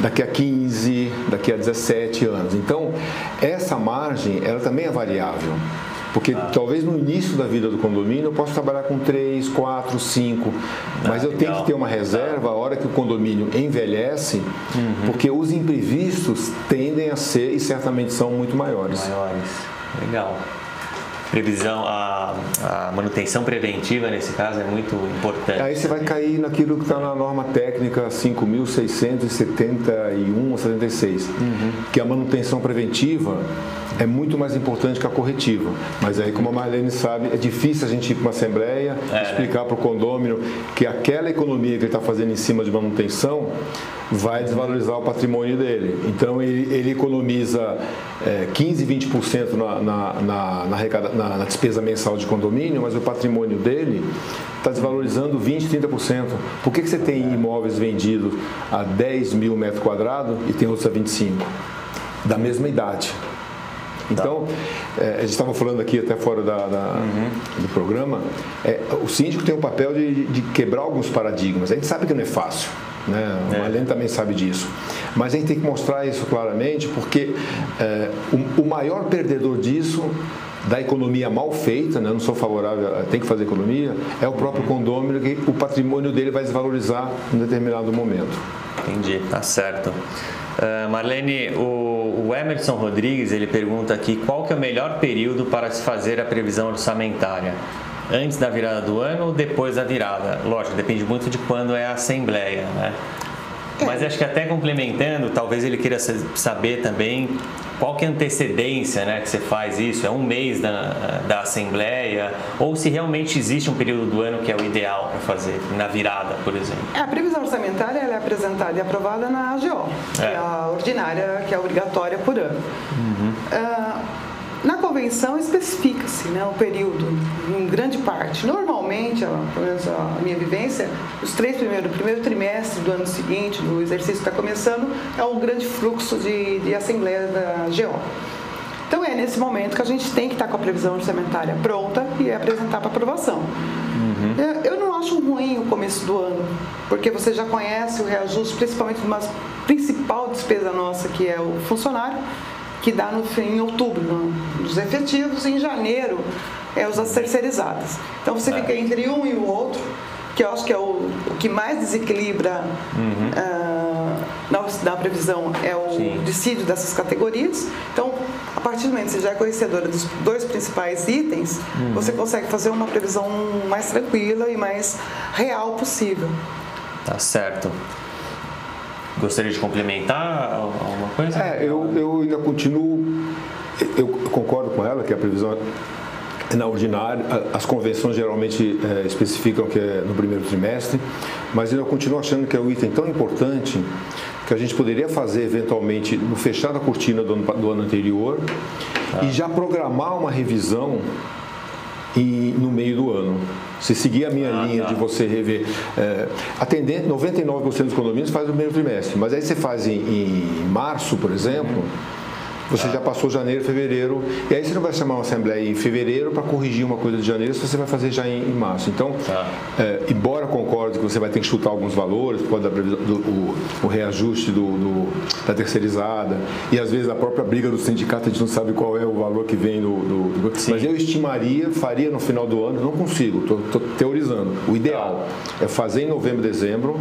daqui a 15, daqui a 17 anos. Então, essa margem, ela também é variável. Porque talvez no início da vida do condomínio eu possa trabalhar com 3, 4, 5, mas ah, eu legal. tenho que ter uma reserva a hora que o condomínio envelhece, uhum. porque os imprevistos tendem a ser e certamente são muito maiores. Maiores. Legal previsão, a, a, manutenção preventiva nesse caso é muito importante. Aí você vai cair naquilo que está na norma técnica 5.671 ou 76, uhum. que a manutenção preventiva é muito mais importante que a corretiva. Mas aí, como a Marlene sabe, é difícil a gente ir para uma assembleia, é, explicar né? para o condômino que aquela economia que ele está fazendo em cima de manutenção vai desvalorizar o patrimônio dele. Então ele, ele economiza é, 15, 20% na, na, na, na, na despesa mensal de condomínio, mas o patrimônio dele está desvalorizando 20, 30%. Por que, que você tem imóveis vendidos a 10 mil metros quadrados e tem outros a 25? Da mesma idade. Então, tá. é, a gente estava falando aqui até fora da, da uhum. do programa, é, o síndico tem o papel de, de, quebrar alguns paradigmas. A gente sabe que não é fácil. Né? O é. Marlene também sabe disso. Mas a gente tem que mostrar isso claramente, porque é, o, o maior perdedor disso da economia mal feita, né? não sou favorável, tem que fazer economia, é o próprio condômino que o patrimônio dele vai desvalorizar em determinado momento. Entendi, tá certo. Uh, Marlene, o, o, Emerson Rodrigues ele pergunta aqui qual que é o melhor período para se fazer a previsão orçamentária? Antes da virada do ano ou depois da virada? Lógico, depende muito de quando é a assembleia, né? Mas acho que até complementando, talvez ele queira saber também qual que é a antecedência né, que você faz isso? É um mês da, da Assembleia? Ou se realmente existe um período do ano que é o ideal para fazer, na virada, por exemplo? É, a previsão orçamentária é apresentada e aprovada na AGO, é. que é a ordinária, que é obrigatória por ano. Uhum. Uh, convenção especifica-se né, o período, em grande parte. Normalmente, pelo menos a minha vivência, os três primeiros, o primeiro trimestre do ano seguinte, do exercício que está começando, é um grande fluxo de, de assembleia da GO. Então é nesse momento que a gente tem que estar tá com a previsão orçamentária pronta e apresentar para aprovação. Uhum. Eu não acho ruim o começo do ano, porque você já conhece o reajuste, principalmente de uma principal despesa nossa, que é o funcionário que dá no fim, em outubro, nos efetivos, e em janeiro é os das terceirizadas. Então você é. fica entre um e o outro, que eu acho que é o, o que mais desequilibra uhum. uh, na, na, previsão é o Sim. dissídio dessas categorias. Então, a partir do momento que você já é conhecedora dos dois principais itens, uhum. você consegue fazer uma previsão mais tranquila e mais real possível. Tá certo. Gostaria de complementar alguma coisa? É, eu, eu ainda continuo, eu concordo com ela que a previsão na ordinária, as convenções geralmente é, especificam que é no primeiro trimestre, mas eu continuo achando que é um item tão importante que a gente poderia fazer eventualmente no fechar da cortina do ano, do ano anterior ah. e já programar uma revisão e, no meio do ano. Se seguir a minha ah, linha tá. de você rever. É, atendente, 99% dos condomínios faz o primeiro trimestre, mas aí você faz em, em março, por exemplo. Uhum você já passou janeiro, fevereiro, e aí você não vai chamar uma assembleia em fevereiro para corrigir uma coisa de janeiro, se você vai fazer já em, em março. Então, tá. é, embora concorde que você vai ter que chutar alguns valores, pode dar do, o, o, reajuste do, do, da terceirizada, e às vezes a própria briga do sindicato a gente não sabe qual é o valor que vem do. do mas eu estimaria, faria no final do ano, não consigo, estou teorizando. O ideal tá. é fazer em novembro, dezembro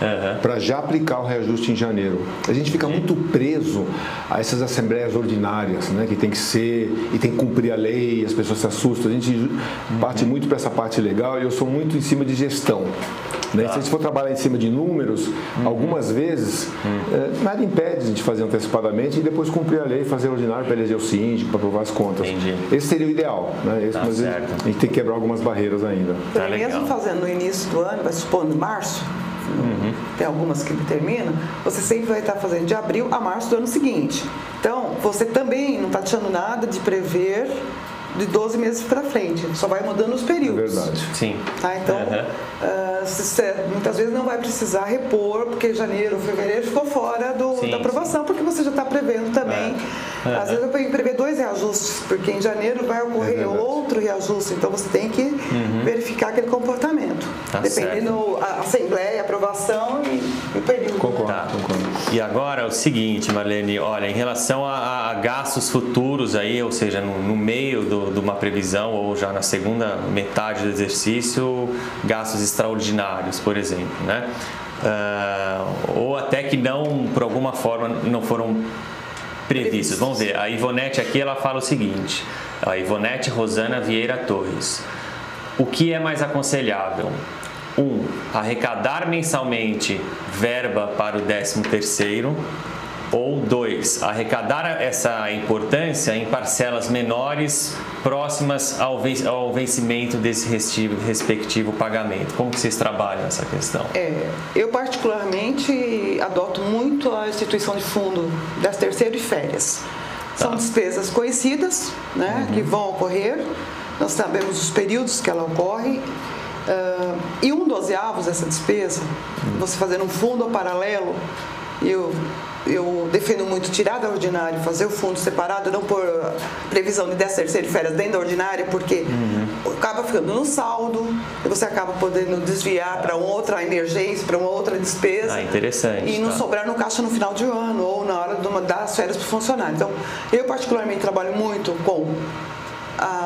uhum. para já aplicar o reajuste em janeiro. A gente fica muito preso a essas assembleias ordinárias, né, que tem que ser e tem que cumprir a lei, as pessoas se assustam. A gente bate muito para essa parte legal e eu sou muito em cima de gestão. Né? Tá. Se a gente for trabalhar em cima de números, uhum. algumas vezes, uhum. é, nada impede a gente fazer antecipadamente e depois cumprir a lei, e fazer ordinário para eleger o síndico, para aprovar as contas. Entendi. Esse seria o ideal. Né? Esse, tá mas certo. a gente tem que quebrar algumas barreiras ainda. Tá mesmo fazendo no início do ano, vai supor, em março, uhum. Tem algumas que terminam, você sempre vai estar fazendo de abril a março do ano seguinte. Então, você também não está deixando nada de prever de 12 meses para frente, só vai mudando os períodos. É verdade. Sim. Tá? Então, uhum. uh, muitas vezes não vai precisar repor, porque janeiro, fevereiro ficou fora do, sim, da aprovação, sim. porque você já está prevendo também. Uhum. Às vezes eu tenho que prever dois reajustes, porque em janeiro vai ocorrer é outro reajuste, então você tem que uhum. verificar aquele comportamento. Tá dependendo da Assembleia, aprovação e o período. Concordo, tá. concordo. E agora é o seguinte, Marlene, olha, em relação a, a gastos futuros aí, ou seja, no, no meio do de uma previsão ou já na segunda metade do exercício gastos extraordinários, por exemplo, né? Uh, ou até que não, por alguma forma, não foram previstos. Vamos ver, a Ivonete aqui ela fala o seguinte, a Ivonete Rosana Vieira Torres. O que é mais aconselhável? Um, arrecadar mensalmente verba para o 13 terceiro ou dois, arrecadar essa importância em parcelas menores próximas ao vencimento desse respectivo pagamento. Como que vocês trabalham essa questão? É, eu particularmente adoto muito a instituição de fundo das terceiro e férias. São tá. despesas conhecidas, né, uhum. que vão ocorrer. Nós sabemos os períodos que ela ocorre. Uh, e um dozeavos dessa despesa, uhum. você fazendo um fundo paralelo, eu eu defendo muito tirar da ordinária, fazer o fundo separado, não por previsão de 10 terceira férias dentro da ordinária, porque uhum. acaba ficando no saldo, e você acaba podendo desviar para outra emergência, para uma outra despesa. Ah, interessante. E não tá. sobrar no caixa no final de ano ou na hora de uma, das férias para o funcionário. Então, eu particularmente trabalho muito com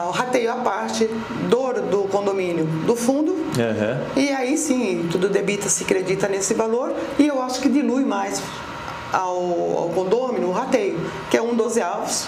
o rateio à parte do, do condomínio do fundo uhum. e aí sim tudo debita se acredita nesse valor e eu acho que dilui mais ao, ao condômino, o rateio, que é um dozeavos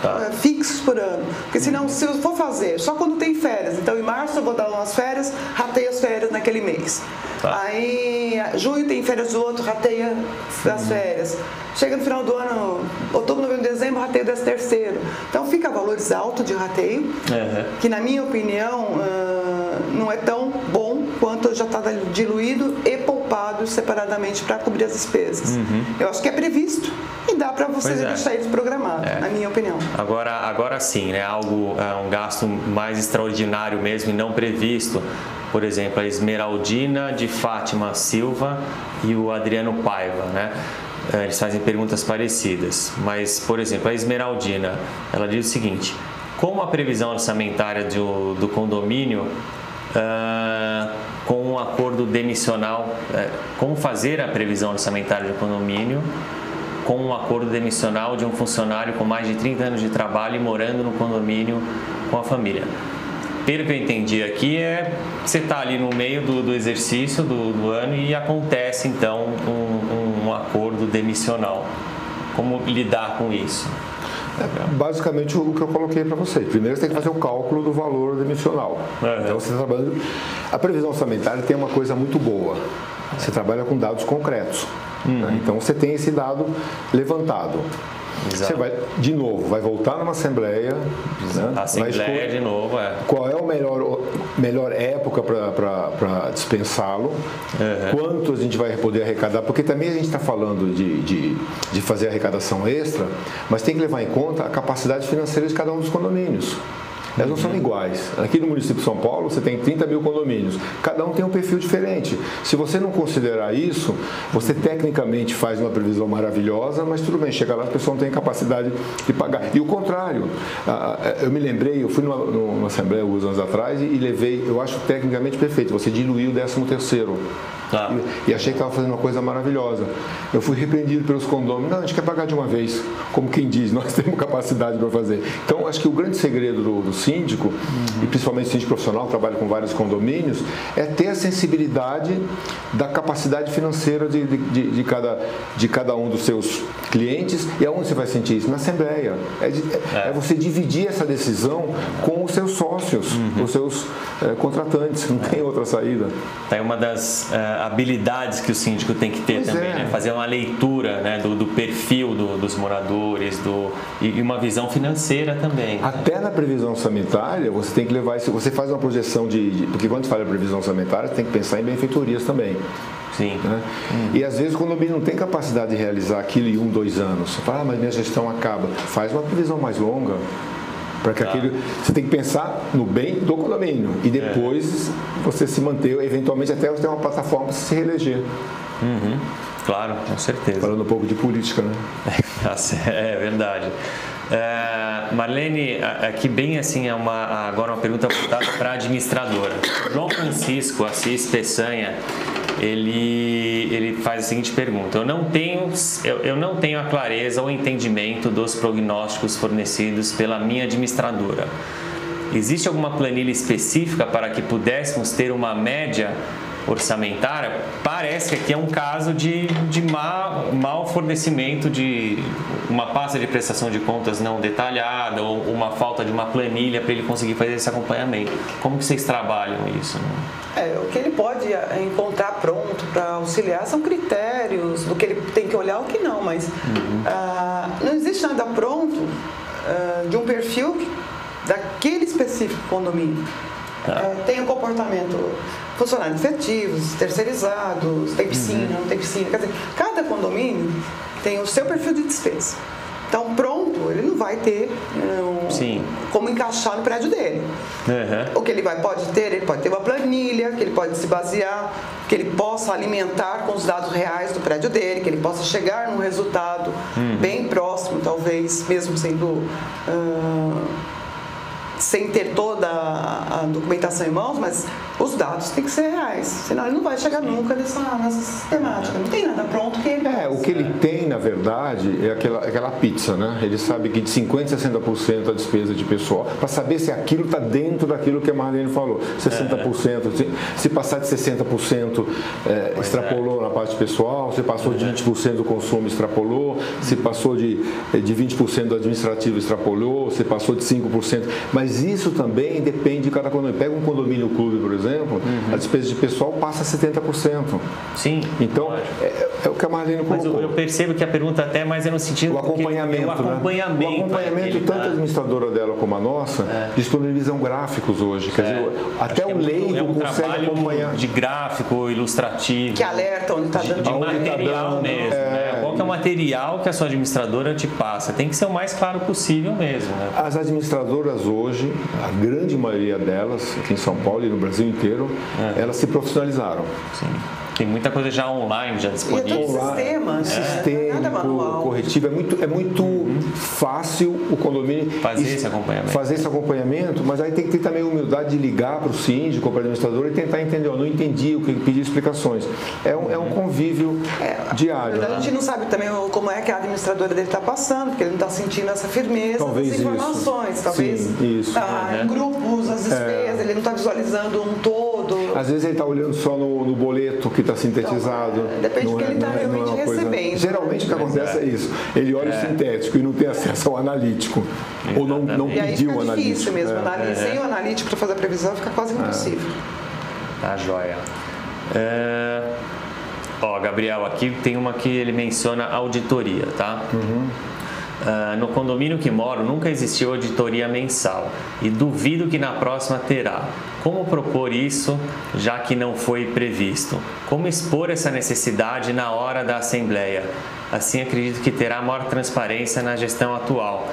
tá. é, fixos por ano. Porque senão, se eu for fazer só quando tem férias, então em março eu vou dar umas férias, rateio as férias naquele mês. Tá. Aí, junho tem férias do outro, rateia as férias. Chega no final do ano, outubro, novembro, dezembro, rateio das terceiro. Então fica valores altos de rateio, uhum. que na minha opinião uh, não é tão bom quanto já está diluído e poupado separadamente para cobrir as despesas. Uhum. Eu acho que é previsto e dá para você é. deixar eles programados, é. na minha opinião. Agora, agora sim, né? Algo, é um gasto mais extraordinário mesmo e não previsto por exemplo, a Esmeraldina de Fátima Silva e o Adriano Paiva, né? É, eles fazem perguntas parecidas, mas, por exemplo, a Esmeraldina, ela diz o seguinte: como a previsão orçamentária do, do condomínio uh, acordo demissional, uh, como fazer a previsão orçamentária do condomínio com um acordo demissional de um funcionário com mais de 30 anos de trabalho e morando no condomínio com a família? pelo que eu entendi aqui, é você está ali no meio do, do exercício do, do, ano e acontece então um, um acordo demissional. Como lidar com isso? É, basicamente o que eu coloquei para você. Primeiro você tem que fazer o cálculo do valor demissional. Uhum. Então você tá trabalha. A previsão orçamentária tem uma coisa muito boa. Você trabalha com dados concretos. Uhum. Né? Então você tem esse dado levantado. Exato. Você vai, de novo, vai voltar numa assembleia. Né? Assembleia de novo, é. Qual é a melhor, melhor época para dispensá-lo? Uhum. Quanto a gente vai poder arrecadar? Porque também a gente está falando de, de, de fazer arrecadação extra, mas tem que levar em conta a capacidade financeira de cada um dos condomínios. Elas não são iguais. Aqui no município de São Paulo, você tem 30 mil condomínios. Cada um tem um perfil diferente. Se você não considerar isso, você tecnicamente faz uma previsão maravilhosa, mas tudo bem, chega lá, a pessoa não tem capacidade de pagar. E o contrário, eu me lembrei, eu fui numa, numa assembleia alguns anos atrás e levei, eu acho tecnicamente perfeito, você diluiu o 13 terceiro. Tá. E, e, achei que estava fazendo uma coisa maravilhosa. Eu fui repreendido pelos condôminos. Não, a gente quer pagar de uma vez, como quem diz, [LAUGHS] nós temos capacidade para fazer. Então, acho que o grande segredo do, do síndico, uhum. e principalmente síndico profissional, trabalha com vários condomínios, é ter a sensibilidade da capacidade financeira de, de, de, cada, de cada um dos seus clientes. E aonde você vai sentir isso? Na Assembleia. É, de, é. é você dividir essa decisão com os seus sócios, uhum. os seus é, contratantes. Não tem outra saída. Tem uma das é, habilidades que o síndico tem que ter pois também, é. né? fazer uma leitura né? do, do perfil do, dos moradores do, e, uma visão financeira também. Né? Até na previsão orçamentária, você tem que levar isso. Você faz uma projeção de. de porque quando você fala previsão orçamentária, você tem que pensar em benfeitorias também. Sim. Né? Hum. E às vezes, o não tem capacidade de realizar aquilo em um, dois anos, você fala, ah, mas minha gestão acaba. Faz uma previsão mais longa. Para que tá. aquilo, você tem que pensar no bem do condomínio e depois é. você se manter, eventualmente até você ter uma plataforma para se reeleger. Uhum. Claro, com certeza. Falando um pouco de política, né? [LAUGHS] é verdade. É, Marlene, aqui bem assim é uma agora uma pergunta voltada para a administradora. João Francisco Assis Peçanha ele, ele faz a seguinte pergunta: eu não, tenho, eu, eu não tenho a clareza ou entendimento dos prognósticos fornecidos pela minha administradora. Existe alguma planilha específica para que pudéssemos ter uma média orçamentária, parece que aqui é um caso de, de má, mau fornecimento de uma pasta de prestação de contas não detalhada ou uma falta de uma planilha para ele conseguir fazer esse acompanhamento. Como que vocês trabalham isso? É, o que ele pode é, encontrar pronto para auxiliar são critérios do que ele tem que olhar o que não, mas uhum. ah, não existe nada pronto ah, de um perfil daquele específico condomínio. É, tem o um comportamento funcionários efetivos, terceirizados, tem piscina, uhum. não tem piscina. Quer dizer, cada condomínio tem o seu perfil de despesa. Então, pronto, ele não vai ter um, como encaixar no prédio dele. Uhum. O que ele vai, pode ter, ele pode ter uma planilha, que ele pode se basear, que ele possa alimentar com os dados reais do prédio dele, que ele possa chegar num resultado uhum. bem próximo, talvez, mesmo sendo. Uh, sem ter toda a documentação em mãos, mas os dados têm que ser reais, senão ele não vai chegar nunca nessa, nessa sistemática. Não tem nada pronto que ele. É, o que ele tem, na verdade, é aquela, aquela pizza, né? Ele sabe que de 50% a 60% a despesa de pessoal, para saber se aquilo está dentro daquilo que a Marlene falou. 60%, se, se passar de 60%, é, extrapolou é. na parte pessoal, se passou de 20% do consumo, extrapolou, se passou de, de 20% do administrativo, extrapolou, se passou de 5%. Mas isso também depende de cada condomínio. Pega um condomínio clube, por exemplo, uhum. a despesa de pessoal passa a 70%. Sim. Então, é, é, o que a Marlene colocou. Mas eu, eu, percebo que a pergunta até é mais é no sentido... O acompanhamento, o acompanhamento. Né? O acompanhamento, tanto a administradora dela como a nossa, é. disponibilizam gráficos hoje. Quer dizer, é. até o leigo é um consegue acompanhar. de gráfico ilustrativo. Que alerta onde está dando. De, de material tá dando, mesmo, né? Qual que é o material que a sua administradora te passa? Tem que ser o mais claro possível mesmo. Né? As administradoras hoje, a grande maioria delas, aqui em São Paulo e no Brasil inteiro, é. elas se profissionalizaram. Sim. Tem muita coisa já online, já disponível. E é todo sistema, é. sistêmico, corretivo. É muito, é muito uhum. fácil o condomínio fazer esse acompanhamento. Fazer esse acompanhamento, mas aí tem que ter também a humildade de ligar para o síndico, para o administrador e tentar entender. Eu não entendi o que pedir explicações. É um, é um convívio é, diário. Verdade, né? A gente não sabe também como é que a administradora dele está passando, porque ele não está sentindo essa firmeza talvez das informações. Isso. Talvez Sim, isso. Tá, uhum. em grupos, as despesas, ele não está visualizando um todo. Às vezes ele está olhando só no, no boleto que está sintetizado. Então, depende do que ele está é, é, realmente é recebendo. Coisa... Geralmente o que acontece é. é isso. Ele olha o sintético e não tem acesso ao analítico. Ou não, não pediu o analítico. É difícil mesmo. É. Sem o analítico para fazer a previsão fica quase impossível. Tá joia. É... Ó, Gabriel, aqui tem uma que ele menciona auditoria, tá? Uhum. Uh, no condomínio que moro nunca existiu auditoria mensal e duvido que na próxima terá. Como propor isso, já que não foi previsto? Como expor essa necessidade na hora da assembleia? Assim, acredito que terá maior transparência na gestão atual.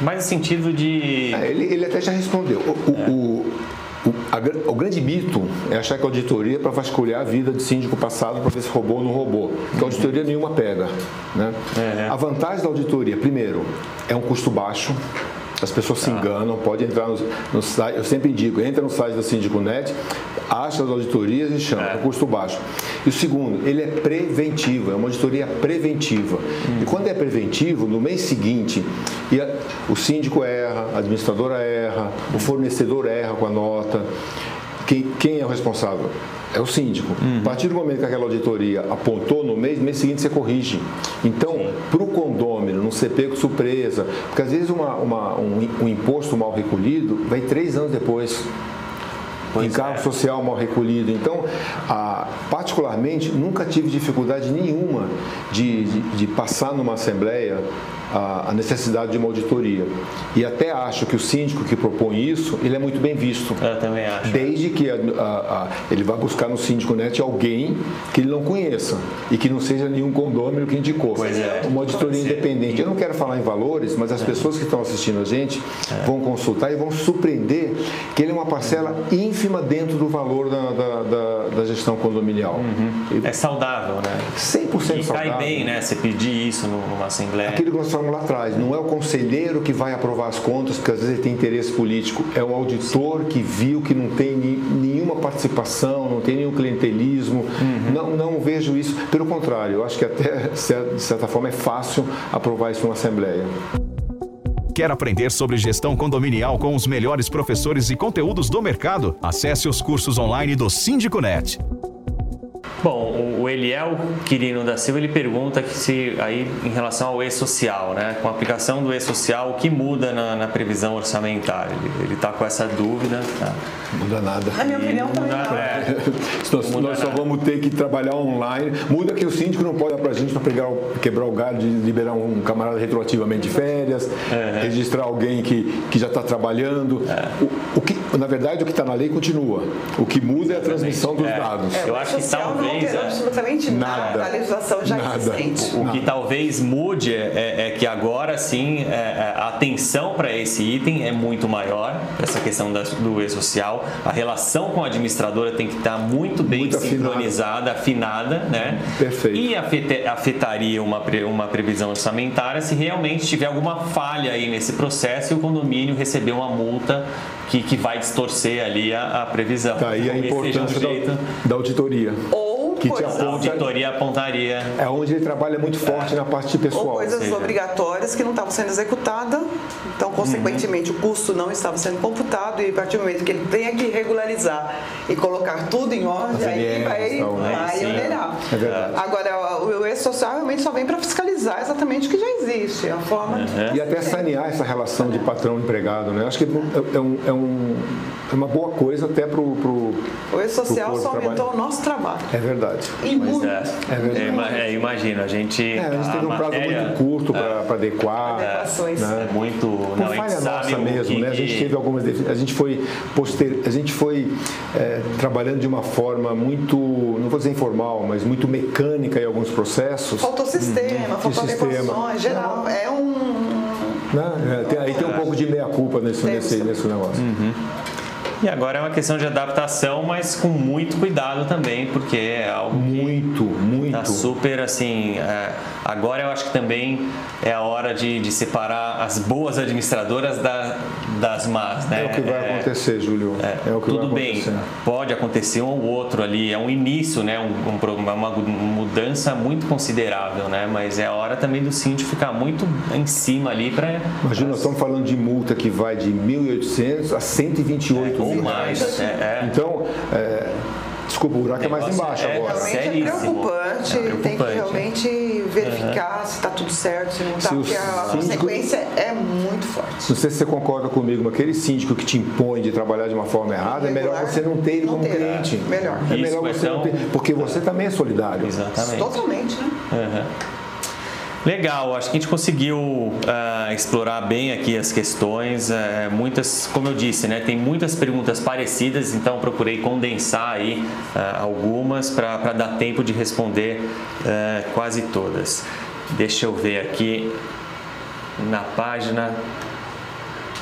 Mas no sentido de. É, ele, ele até já respondeu. O, é. o, o, a, o, grande mito é achar que a auditoria é para vasculhar a vida de síndico passado para ver se roubou ou não roubou. Porque a auditoria nenhuma pega. Né? É. A vantagem da auditoria, primeiro, é um custo baixo. As pessoas se tá. enganam, pode entrar no, no, site, eu sempre digo, entra no site da Síndico Net, acha as auditorias e chama, é. custo baixo. E o segundo, ele é preventivo, é uma auditoria preventiva. Hum. E quando é preventivo, no mês seguinte, a, o síndico erra, a administradora erra, o fornecedor erra com a nota, quem, quem é o responsável? É o síndico. Uhum. A partir do momento que aquela auditoria apontou no mês, no mês seguinte você corrige. Então, para o condômino não ser pego surpresa, porque às vezes uma, uma, um, um, imposto mal recolhido vai três anos depois. Pois encargo é. social mal recolhido. Então, a, particularmente, nunca tive dificuldade nenhuma de, de, de passar numa assembleia a, necessidade de uma auditoria. E até acho que o síndico que propõe isso, ele é muito bem visto. Eu também acho. Desde que a, a, ele vá buscar no síndico net alguém que ele não conheça e que não seja nenhum condômino que indicou. Pois é. Uma auditoria independente. Eu não quero falar em valores, mas as é. pessoas que estão assistindo a gente é. vão consultar e vão surpreender que ele é uma parcela ínfima dentro do valor da, da, da, da gestão condominial. Uhum. É saudável, né? 100% e saudável. cai bem, né? Você pedir isso numa assembleia. Aquilo que nós falamos lá atrás, não é o conselheiro que vai aprovar as contas, porque às vezes ele tem interesse político, é o auditor que viu que não tem nenhuma participação, não tem nenhum clientelismo. Uhum. Não, não vejo isso. Pelo contrário, eu acho que até, de certa forma, é fácil aprovar isso numa Assembleia. Quer aprender sobre gestão condominial com os melhores professores e conteúdos do mercado? Acesse os cursos online do Síndico Net. Bom, o Eliel Quirino da Silva ele pergunta que se aí em relação ao e-social, né, com a aplicação do e-social, o que muda na, na previsão orçamentária? Ele está com essa dúvida. Tá? Muda nada. Na minha opinião também não. É, nós, nós só vamos ter que trabalhar online. Muda que o síndico não pode dar para a gente para quebrar o galho de liberar um camarada retroativamente de férias, é. registrar alguém que, que já está trabalhando. É. O, o, que, na verdade, o que está na lei continua. O que muda é a transmissão dos é. dados. Eu acho que talvez talvez. Não absolutamente nada, da legislação já nada. existente. O, o que talvez mude é, é que agora sim é, é a atenção para esse item é muito maior, essa questão da, do e-social. A relação com a administradora tem que estar muito bem muito sincronizada, afinada, né? Perfeito. E afetaria uma, uma previsão orçamentária se realmente tiver alguma falha aí nesse processo e o condomínio receber uma multa que, que vai distorcer ali a, a previsão. Tá aí a importância da, da auditoria. Ou que te aponta, a auditoria apontaria. É onde ele trabalha muito forte é. na parte pessoal. Ou coisas seja, obrigatórias que não estavam sendo executadas, então, consequentemente, uhum. o custo não estava sendo computado e a partir do momento que ele tenha que regularizar e colocar tudo em ordem, aí vai, então, né? vai onerar. É verdade. Agora, o e-social realmente só vem para fiscalizar exatamente o que já existe, a forma uhum. E até sanear essa relação de patrão-empregado, né? Acho que é, um, é, um, é uma boa coisa até para o. O e-social só aumentou o nosso trabalho. É verdade verdade. E muito. É, é verdade. É, imagino, a gente. É, a gente teve um prazo muito curto para é. adequar. Adequações. Né? É muito. Por não, falha nossa mesmo, que, né? A gente teve algumas. A gente foi, poster, a gente foi é, trabalhando de uma forma muito, não vou dizer informal, mas muito mecânica em alguns processos. Faltou sistema, uhum. faltou adequações, geral. É um. Né? É, tem, aí tem um pouco de meia-culpa nesse, nesse, nesse negócio. Uhum. E agora é uma questão de adaptação, mas com muito cuidado também, porque é algo muito, muito tá super assim. É, agora eu acho que também é a hora de, de separar as boas administradoras da, das más, né? É o que vai é, acontecer, Júlio. É, é, o que tudo vai acontecer. bem, pode acontecer um ou outro ali, é um início, né? Um, um, uma mudança muito considerável, né? Mas é a hora também do síndico ficar muito em cima ali para. Imagina, nós estamos falando de multa que vai de 1.800 a 128 ou mais. É, é. Então, é, desculpa, o buraco é mais embaixo é, agora. Realmente é preocupante, é tem que realmente verificar uhum. se está tudo certo, se não está, porque a consequência é muito forte. Não sei se você concorda comigo, mas aquele síndico que te impõe de trabalhar de uma forma errada, é melhor você não ter ele como ter, cliente. Melhor. É melhor você não ter, porque você também é solidário. Exatamente. Totalmente, né? Uhum. Legal, acho que a gente conseguiu uh, explorar bem aqui as questões. Uh, muitas, como eu disse, né, tem muitas perguntas parecidas, então procurei condensar aí uh, algumas para dar tempo de responder quase todas. Deixa eu ver aqui na página.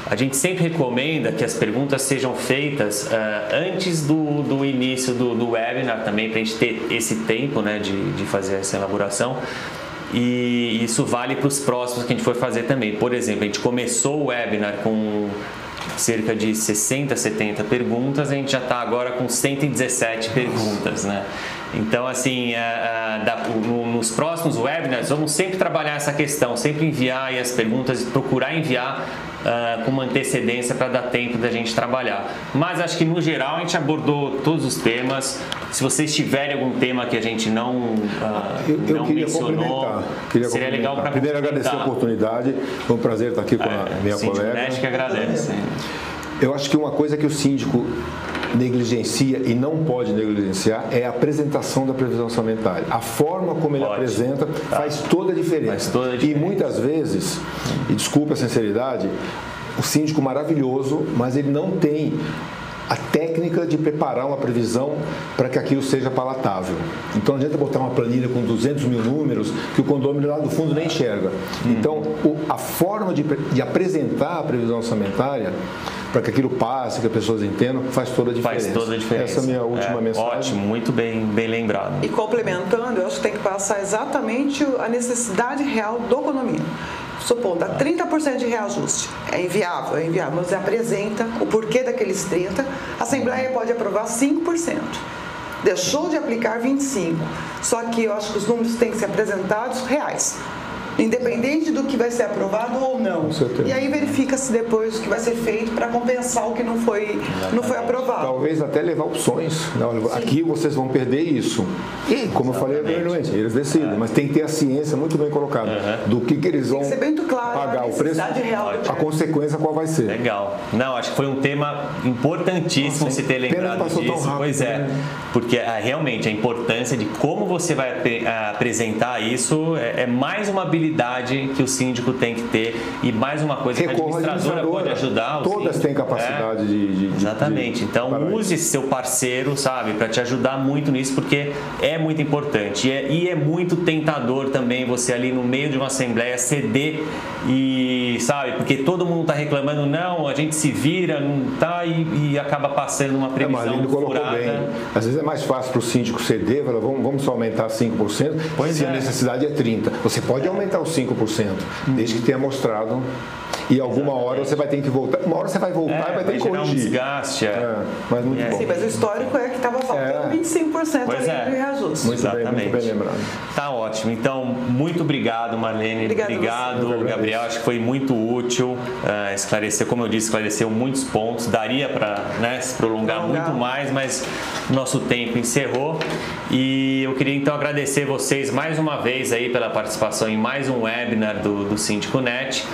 A gente sempre recomenda que as perguntas sejam feitas antes do, do início do, do webinar também, para a gente ter esse tempo né, de, de fazer essa elaboração e isso vale para os próximos que a gente for fazer também. Por exemplo, a gente começou o webinar com cerca de 60, 70 perguntas, a gente já está agora com 117 perguntas, né? Então, assim, é, é, nos próximos webinars, vamos sempre trabalhar essa questão, sempre enviar as perguntas, procurar enviar uh, com uma antecedência para dar tempo da gente trabalhar. Mas acho que no geral a gente abordou todos os temas. Se vocês tiverem algum tema que a gente não, uh, eu, eu não queria mencionou, queria seria legal para Primeiro agradecer a oportunidade, foi um prazer estar aqui com é, a minha colega. que agradece. Eu acho que uma coisa que o síndico negligencia e não pode negligenciar é a apresentação da previsão orçamentária. A forma como ele apresenta tá. faz toda. Faz toda a diferença. E muitas vezes, e desculpe a sinceridade, o síndico maravilhoso, mas ele não tem a técnica de preparar uma previsão para que aquilo seja palatável. Então não adianta botar uma planilha com 200 mil números que o condomínio lá do fundo nem enxerga. Hum. Então o, a forma de, de apresentar a previsão orçamentária para que aquilo passe, que as pessoas entendam, faz toda a diferença. Faz toda a diferença. Essa é a minha última é, mensagem. Ótimo, muito bem, bem lembrado. E complementando, eu acho que tem que passar exatamente a necessidade real do condomínio. Supondo, dá 30% de reajuste. É inviável, é inviável. Mas apresenta o porquê daqueles 30%. A Assembleia pode aprovar 5%. Deixou de aplicar 25%. Só que eu acho que os números têm que ser apresentados reais independente do que vai ser aprovado ou não. E aí verifica-se depois o que vai ser feito para compensar o que não foi, não foi aprovado. Talvez até levar opções. aqui vocês vão perder isso. E, como eu falei anteriormente, eles decidem, é. mas tem que ter a ciência muito bem colocada uhum. do que, que eles vão claro, pagar, o preço, real a consequência qual vai ser. Legal. Não, acho que foi um tema importantíssimo Nossa, se ter lembrado disso. Rápido, pois é, né? porque ah, realmente a importância de como você vai apresentar isso é, é mais uma habilidade que o síndico tem que ter e mais uma coisa Recorra que a administradora, pode ajudar. Todas síndico, têm capacidade é, de, de, Exatamente. De, então use isso. seu parceiro, sabe, para te ajudar muito nisso, porque é muito importante e é, e é muito tentador também você ali no meio de uma assembleia ceder e sabe, porque todo mundo está reclamando, não, a gente se vira, não tá e, e acaba passando uma previsão é, furada. Bem. Às vezes é mais fácil para o síndico ceder, vamos, vamos só aumentar 5%, pois se é. a necessidade é 30%. Você pode aumentar os 5%, desde que tenha mostrado e alguma Exatamente. hora você vai ter que voltar. Uma hora você vai voltar é, e vai ter que corrigir. Um desgaste, é. é. mas muito é. bom. Sim, mas o histórico é que estava faltando é. 25% pois ali é. de reajuste. Muito Exatamente. bem, muito bem lembrado. Tá ótimo. Então, muito obrigado, Marlene. Obrigado, obrigado Gabriel. Acho que foi muito útil. Uh, esclarecer, como eu disse, esclareceu muitos pontos. Daria para né, se prolongar muito mais, mas nosso tempo encerrou. E eu queria então agradecer vocês mais uma vez aí pela participação em mais um webinar do, do Síndico Net.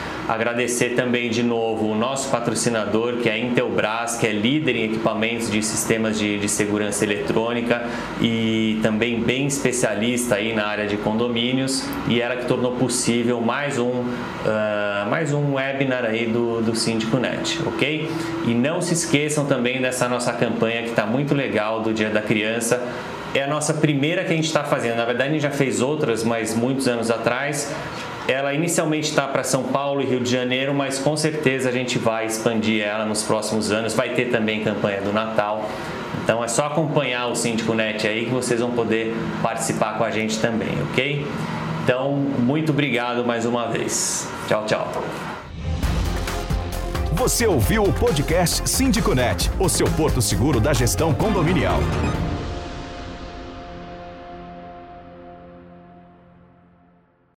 Agradecer também de novo o nosso patrocinador, que é a Intelbras, que é líder em equipamentos de sistemas de, de segurança eletrônica e também bem especialista aí na área de condomínios e ela que tornou possível mais um, uh, mais um webinar aí do, do Síndico Net, ok? E não se esqueçam também dessa nossa campanha que está muito legal do Dia da Criança é a nossa primeira que a gente está fazendo. Na verdade, a gente já fez outras, mas muitos anos atrás. Ela inicialmente está para São Paulo e Rio de Janeiro, mas com certeza a gente vai expandir ela nos próximos anos. Vai ter também campanha do Natal. Então é só acompanhar o Síndico Net aí que vocês vão poder participar com a gente também, ok? Então, muito obrigado mais uma vez. Tchau, tchau. Você ouviu o podcast Síndico Net, o seu porto seguro da gestão condominial.